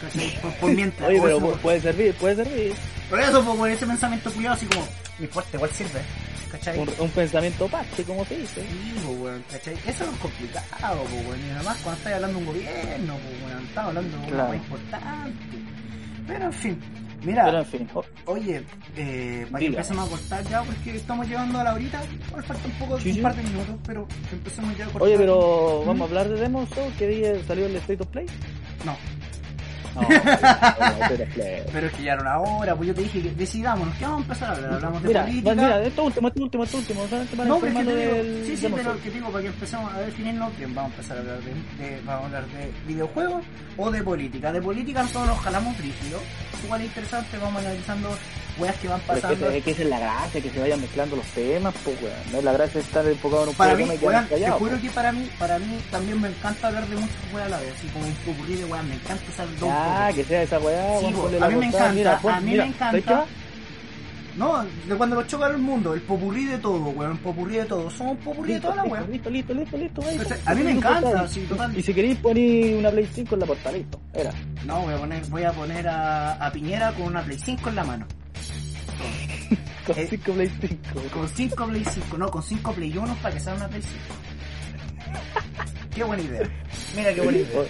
¿Cachai? Por, por mientras. Oye, pero eso, pu- puede servir, puede servir. por eso, pues, weón, ese pensamiento culiado así como, mi fuerte, igual sirve, ¿cachai? Un, un pensamiento parte, como se dice. Sí, pues, weón, ¿cachai? Eso es complicado, pues, weón. Y además cuando estás hablando de un gobierno, pues, weón, estás hablando de Claro. cosa importante. Pero, en fin. Mira, Pero en fin, oye, eh, para que empecemos a cortar ya, porque estamos llegando a la horita. Igual falta un poco, Sí, un sí. par de minutos, pero que empecemos ya a cortar. Oye, pero ¿Mm? vamos a hablar de Demon Souls. ¿Qué día salió el State of Play? No, No, el pero es que ya era una hora, pues yo te dije que decidámonos, ¿qué vamos a empezar a hablar? Hablamos de Mira, política. mira, esto último, esto último, esto último, para No, pero es que te digo, del sí, sí, pero Souls. que digo, para que empecemos a definirnos bien, vamos a empezar a hablar de, de- vamos a hablar de videojuegos o de política. De política nosotros nos jalamos rígido, igual es interesante, vamos analizando weas que van Pero es que, pasando. es que esa es la gracia, que se vayan mezclando los temas, pues weón. No es la gracia de estar enfocado en un Para mí, y weón, te juro que para mí, para mí también me encanta hablar de muchas weas a la vez, así como un popurrí de weas, me encanta esas dos Ah, que sea esa weá, Sí, weón, po, ponle a la mí me encanta, mira, a mí mira, me ¿sabes encanta. No, de cuando lo choca el mundo, el popurrí de todo, weón, popurrí de todo, somos popurrí de Listo, toda la listo, wea. listo, listo, listo, listo, po. A mí me encanta, sí, total. Y si queréis poner una Play 5 en la portada, listo. Era. No, voy a poner, voy a poner a, a Piñera con una Play 5 en la mano. Con Eh, 5 Play 5. Con 5 Play 5, no, con 5 Play 1 para que sea una Play 5. qué buena idea. Mira qué buena idea.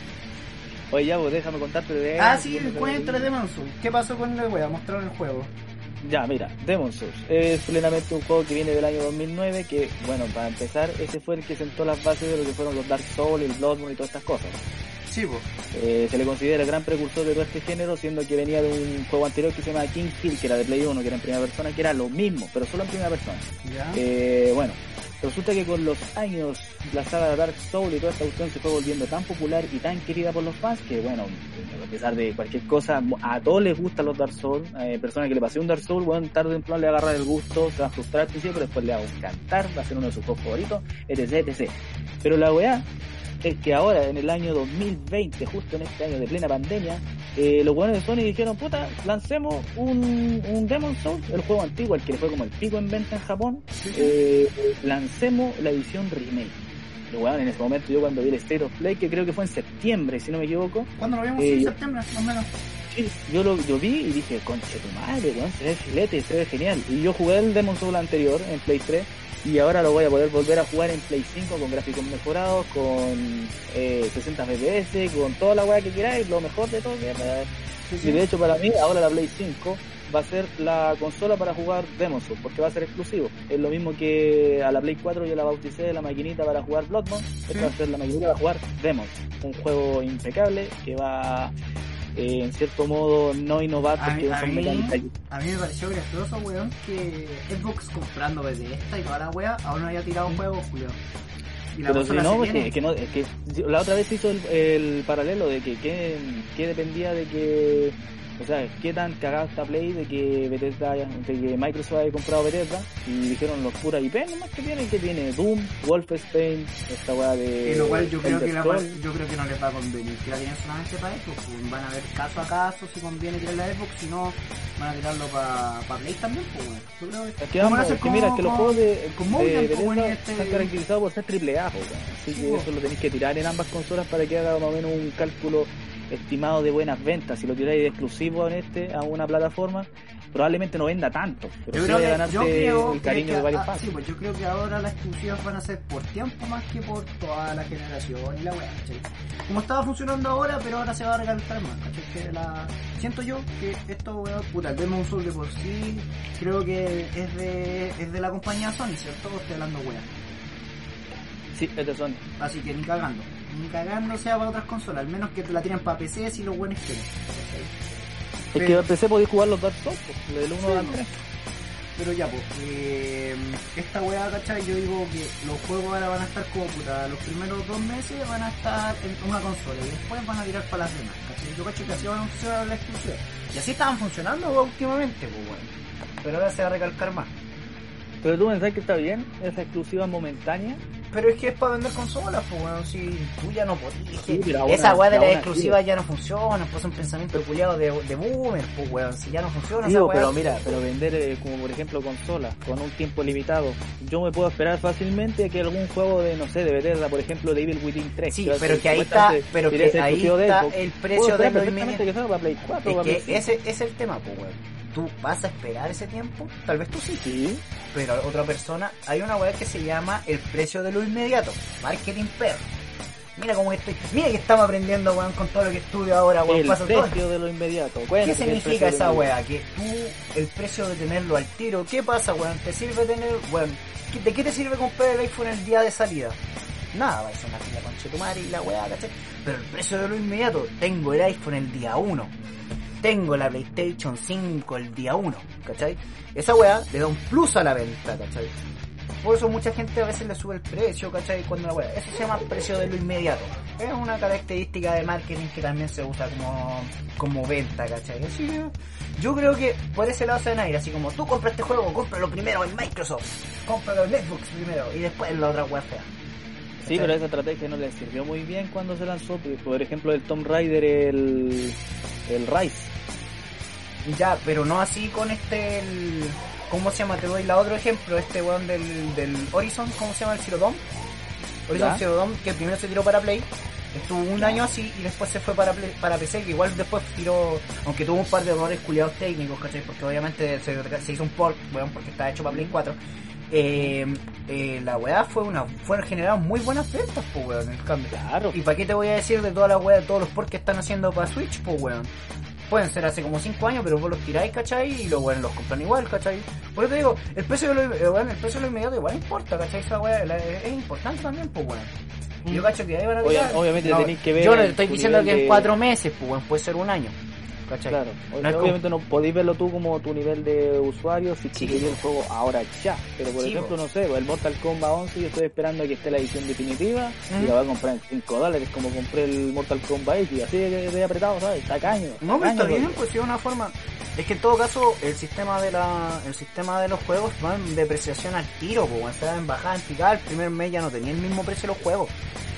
Oye, ya, pues déjame contarte de. Ah, sí, de- cuéntale de Mansoul. ¿Qué pasó con la wea? Mostraron el juego. Ya, mira, Demon Souls es plenamente un juego que viene del año 2009 que, bueno, para empezar, ese fue el que sentó las bases de lo que fueron los Dark Souls, el Bloodborne y todas estas cosas. Sí, pues. Eh, se le considera el gran precursor de todo este género, siendo que venía de un juego anterior que se llama King Hill, que era de Play 1, que era en primera persona, que era lo mismo, pero solo en primera persona. Ya. Eh, bueno, resulta que con los años la saga de Dark Souls y toda esta cuestión se fue volviendo tan popular y tan querida por los fans que, bueno, a pesar de cualquier cosa, a todos les gustan los Dark Souls. Eh, personas que le pasé un Dark Souls, bueno, tarde o temprano le va a agarrar el gusto, se va a frustrar al principio, pero después le va a encantar, va a ser uno de sus juegos favoritos, etc, etc. Pero la weá es que ahora, en el año 2020, justo en este año de plena pandemia, eh, los buenos de Sony dijeron, puta, lancemos un, un Demon Souls, el juego antiguo, el que le fue como el pico en venta en Japón, eh, lancemos la edición remake. Y bueno, en ese momento yo cuando vi el State of Play, que creo que fue en septiembre, si no me equivoco, ¿Cuándo lo vimos? eh, en yo- septiembre, más o menos. yo lo yo vi y dije, conche tu madre, weón, se ve filete, se ve genial. Y yo jugué el Demon Souls anterior en Play 3 y ahora lo voy a poder volver a jugar en Play 5 con gráficos mejorados, con eh, 60 FPS, con toda la weá que queráis, lo mejor de todo que ver. Sí, Y sí. de hecho para mí ahora la Play 5 va a ser la consola para jugar Demon Souls, porque va a ser exclusivo. Es lo mismo que a la Play 4 yo la bauticé de la maquinita para jugar Bloodborne, esta va a ser la maquinita para jugar Demon. Un juego impecable que va eh, en cierto modo no innovar A porque mí- a son mí- mecánicas. A mí me pareció gracioso, weón, que Xbox comprando esta y toda la wea aún no había tirado un juego, Julio. Y la Pero si no, se porque viene. es que no, es que la otra vez hizo el, el paralelo de que, que, que dependía de que O sea, qué tan cagado está Play de que Bethesda, haya- de que Microsoft haya comprado Bethesda y dijeron los puras IP nomás que tiene, que tiene Doom, Wolfenstein, esta weá de. Y lo cual yo creo, que la- yo creo que no les va a convenir que la tienen solamente para Xbox. pues, van a ver caso a caso si conviene tirar la Xbox, si no van a tirarlo para Play también. Pues, bueno. Yo creo Es que, Como vamos, que mira, es que los juegos de, con de Mobian, Bethesda bueno, este- están caracterizados por ser triple A, pues, así Sí, que pues. eso lo tenéis que tirar en ambas consolas para que haga más o menos un cálculo estimado de buenas ventas. Si lo tiráis de exclusivo en este a una plataforma, probablemente no venda tanto, pero Yo sí vaya a que, ganarte el cariño que- de varios ah, sí, pues yo creo que ahora las exclusivas van a ser por tiempo más que por toda la generación y la ¿cachai? Como estaba funcionando ahora, pero ahora se va a recalcar más. Que la... Siento yo que esto, weón, puta, el Demon Soul de por sí, creo que es de, es de la compañía Sony, ¿cierto? O Estoy hablando weá. Sí, es de Sony. Así que ni cagando. Ni cagando sea para otras consolas, al menos que te la tiren para PC si los buenos quieren. Es que en PC podéis jugar los Dark Souls, pues, del 1 al 3. Pero ya, pues, eh, esta weá, ¿cachai? Yo digo que los juegos ahora van a estar como puta, los primeros dos meses van a estar en una consola y después van a tirar para las demás, ¿cachai? Yo cacho que así van a funcionar las exclusivas. Y así estaban funcionando últimamente, pues bueno. Pero ahora se va a recalcar más. Pero tú pensás que está bien, esa exclusiva momentánea. Pero es que es para vender consolas, pues bueno, si tú ya no podías. Sí, esa weá de las exclusivas ya no funciona, pues es un pensamiento culiado de, de boomer, pues weón, si ya no funciona esa Digo, weá. pero mira, pero vender eh, como por ejemplo consolas con un tiempo limitado, yo me puedo esperar fácilmente que algún juego de, no sé, de Bethesda, por ejemplo, de Evil Within 3. Sí, pero que ahí está, pero que ahí está el precio de esperar lo perfectamente inmediato. que salga para Play 4 Es que ese, ese es el tema, pues weón. Tú vas a esperar ese tiempo, tal vez tú sí, 5. Sí, pero otra persona, hay una weá que se llama el precio de lo inmediato, marketing perro. Mira cómo estoy, mira que estamos aprendiendo weón con todo lo que estudio ahora, weón, el paso todo. precio de lo inmediato. ¿Qué Cuéntame significa esa weá? Que tú, el precio de tenerlo al tiro, ¿qué pasa, weón? ¿Te sirve tener, weón? ¿qué- ¿De qué te sirve comprar el iPhone el día de salida? Nada, va a ser una fila con y la weá, ¿cachai? Pero el precio de lo inmediato, tengo el iPhone el día 1. Tengo la PlayStation 5 el día 1, ¿cachai? Esa weá le da un plus a la venta, ¿cachai? Por eso mucha gente a veces le sube el precio, ¿cachai? Cuando la weá. Eso se llama precio de lo inmediato. Es una característica de marketing que también se usa como, como venta, ¿cachai? Así yo creo que por ese lado se van a así como tú compras este juego, cómpralo primero en Microsoft, cómpralo en Xbox primero y después en la otra weá fea. Sí, pero esa estrategia no le sirvió muy bien cuando se lanzó. Por ejemplo, el Tomb Raider, el, el Rise. Ya, pero no así con este, el, ¿cómo se llama? Te doy la otro ejemplo, este weón del, del Horizon, ¿cómo se llama? El Zero Dawn. Horizon Ya. Zero Dawn, que primero se tiró para Play, estuvo un año así y después se fue para Play- para PC, que igual después tiró, aunque tuvo un par de errores culiados técnicos, ¿cachai? Porque obviamente se, se hizo un port, weón, porque estaba hecho para Play 4. Eh, eh, la weá fue una, fueron generadas muy buenas ventas, pues weón, en el cambio. Claro. ¿Y para qué te voy a decir de toda la weá, de todos los ports que están haciendo para Switch, pues weón? Pueden ser hace como 5 años, pero vos los tiráis, ¿cachai? Y los weones los compran igual, ¿cachai? Por eso te digo, el precio de lo, eh, weón, el precio de lo inmediato igual importa, ¿cachai? Esa weá la- es importante también, pues weón. Yo cacho que ahí van a Obvia- obviamente tenéis que ver Yo no el- estoy diciendo que en de- 4 meses, pues weón, puede ser un año. ¿Cachai? Claro, No es obviamente no podéis verlo tú como tu nivel de usuario si Sí, queréis el juego ahora ya. Pero por Sí, ejemplo, no sé, el Mortal Kombat 11 yo estoy esperando a que esté la edición definitiva y la voy a comprar en 5 dólares como compré el Mortal Kombat X, así de, de apretado, ¿sabes? Está caño. No, pero está bien, pues es una forma. Es que en todo caso, el sistema de la, el sistema de los juegos va en depreciación al tiro, pues, cuando estaba en bajada, en picada, el primer mes ya no tenía el mismo precio los juegos.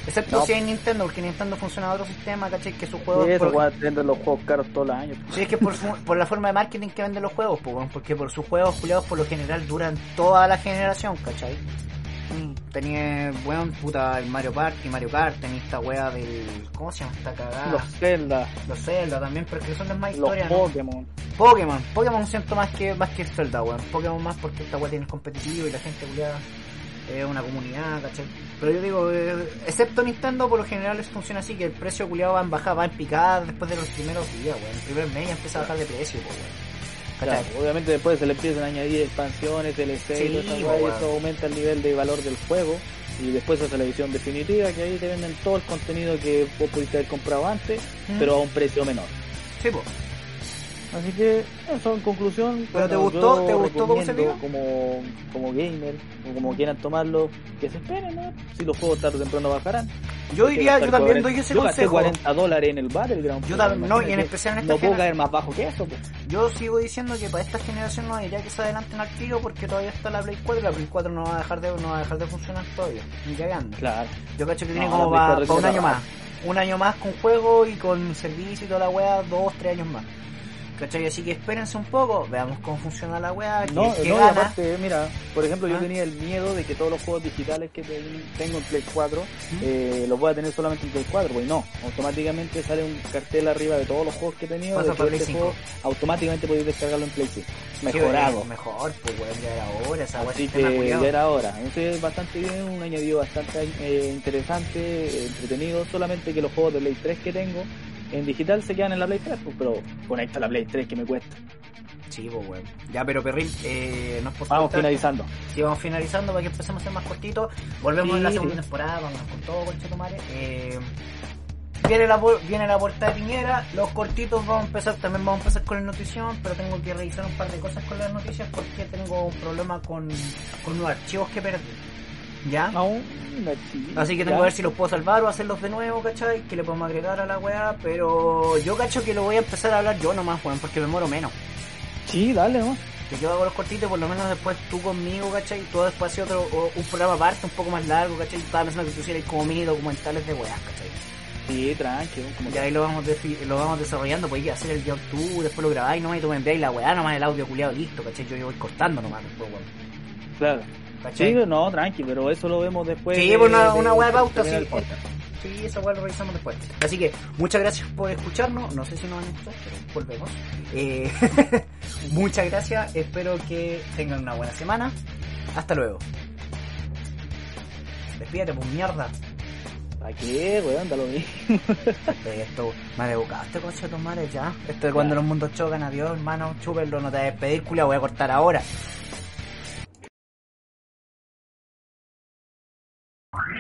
Excepto No. si hay Nintendo, porque Nintendo funciona otro sistema, ¿cachai? Que sus juegos. Sí, eso por- tener los juegos caros todos los años. Sí, es que por, su- por la forma de marketing que venden los juegos, pues, porque por sus juegos culiados por lo general duran toda la generación, ¿cachai? Mm, Tenía, weón, puta, el Mario Party, Mario Kart, tenía esta wea del. ¿Cómo se llama esta cagada? Los Zelda, Los Zelda también, pero que son de más los historia, ¿no? Pokémon. Pokémon, Pokémon siento más que más que Zelda, weón. Pokémon más porque esta weá tiene el competitivo y la gente culiada es una comunidad, ¿cachai? Pero yo digo, eh, excepto Nintendo, por lo general les funciona así, que el precio culiado va en bajada, va en picada después de los primeros días, weón. El primer mes ya empieza a bajar de precio, obviamente después se le empiezan a añadir expansiones, DLC Sí, y eso aumenta el nivel de valor del juego. Y después hace la edición definitiva, que ahí te venden todo el contenido que vos pudiste haber comprado antes, Mm. pero a un precio menor. Sí, po. Así que eso en conclusión. ¿Pero te bueno, gustó? yo ¿Te gustó cómo se? Como, como gamer, o como quieran tomarlo, que se esperen, ¿no? Si los juegos tarde o temprano bajarán. Yo diría, yo también doy ese yo consejo. 40 dólares en el Battleground. Yo también- no, y en especial en esta No puedo caer más bajo que eso, pues. Yo sigo diciendo que para esta generación no diría que se adelanten al tiro porque todavía está la Play 4 y la Play 4 no va a dejar de, no va a dejar de funcionar todavía, ni cagando. Claro. Yo cacho que tiene No, como para 4 un año para más. Un año más con juego y con servicio y toda la weá, dos, tres años más. ¿Cachai? Así que espérense un poco, veamos cómo funciona la weá, No, que no, y aparte, mira, por ejemplo, yo Ah. tenía el miedo de que todos los juegos digitales que ten- tengo en Play 4 eh, los voy a tener solamente en Play 4, pues no, automáticamente sale un cartel arriba de todos los juegos que he tenido, de que Play este 5. juego automáticamente podéis descargarlo en Play 5. Sí, Mejorado. mejor, pues weón, ya era hora, esa Así que ya era hora. Entonces es bastante bien, un añadido bastante eh, interesante, entretenido, solamente que los juegos de Play 3 que tengo en digital se quedan en la Play 3, pues, pero conecta la Play 3 que me cuesta. Sí, pues weón. Ya, pero Perril, eh, nos Vamos finalizando. Sí, vamos finalizando para que empecemos a ser más cortitos. Volvemos Sí, en la segunda sí. temporada, vamos con todo, conchetumare. Eh, viene, la, viene la puerta de Piñera, los cortitos vamos a empezar, también vamos a empezar con la notición, pero tengo que revisar un par de cosas con las noticias porque tengo un problema con, con unos archivos que perdí. ¿Ya? Aún, Así que tengo que ver si los puedo salvar o hacerlos de nuevo, ¿cachai? Que le podemos agregar a la weá, pero yo cacho que lo voy a empezar a hablar yo nomás, weón, porque me muero menos. Sí, dale, ¿no? Que yo hago los cortitos, por lo menos después tú conmigo, ¿cachai? Tú después haces otro, o- un programa aparte, un poco más largo, ¿cachai? Estaba pensando que tú hicieras como mini documentales de weas, ¿cachai? Sí, tranquilo. Como Y ahí lo vamos, lo vamos desarrollando, pues hacer el guion tú, después lo grabáis nomás y tú me enviáis la weá, nomás el audio culiado listo, ¿cachai? Yo, yo voy cortando nomás después, weón. Claro. ¿Cachai? Sí, no, tranqui, pero eso lo vemos después. Sí, de- una, una de de pauta, terminar sí. Sí, esa weá lo revisamos después. Así que, muchas gracias por escucharnos. No sé si nos van a escuchar, pero volvemos. Eh, muchas gracias. Espero que tengan una buena semana. Hasta luego. Despídete, pues mierda. ¿Para qué, weón? Da lo mismo. Este, Esto, me ha educado este coche de tus madres ya. Esto de cuando los mundos chocan, adiós, hermano. Chúpenlo, no te vas a despedir, culia. Voy a cortar ahora.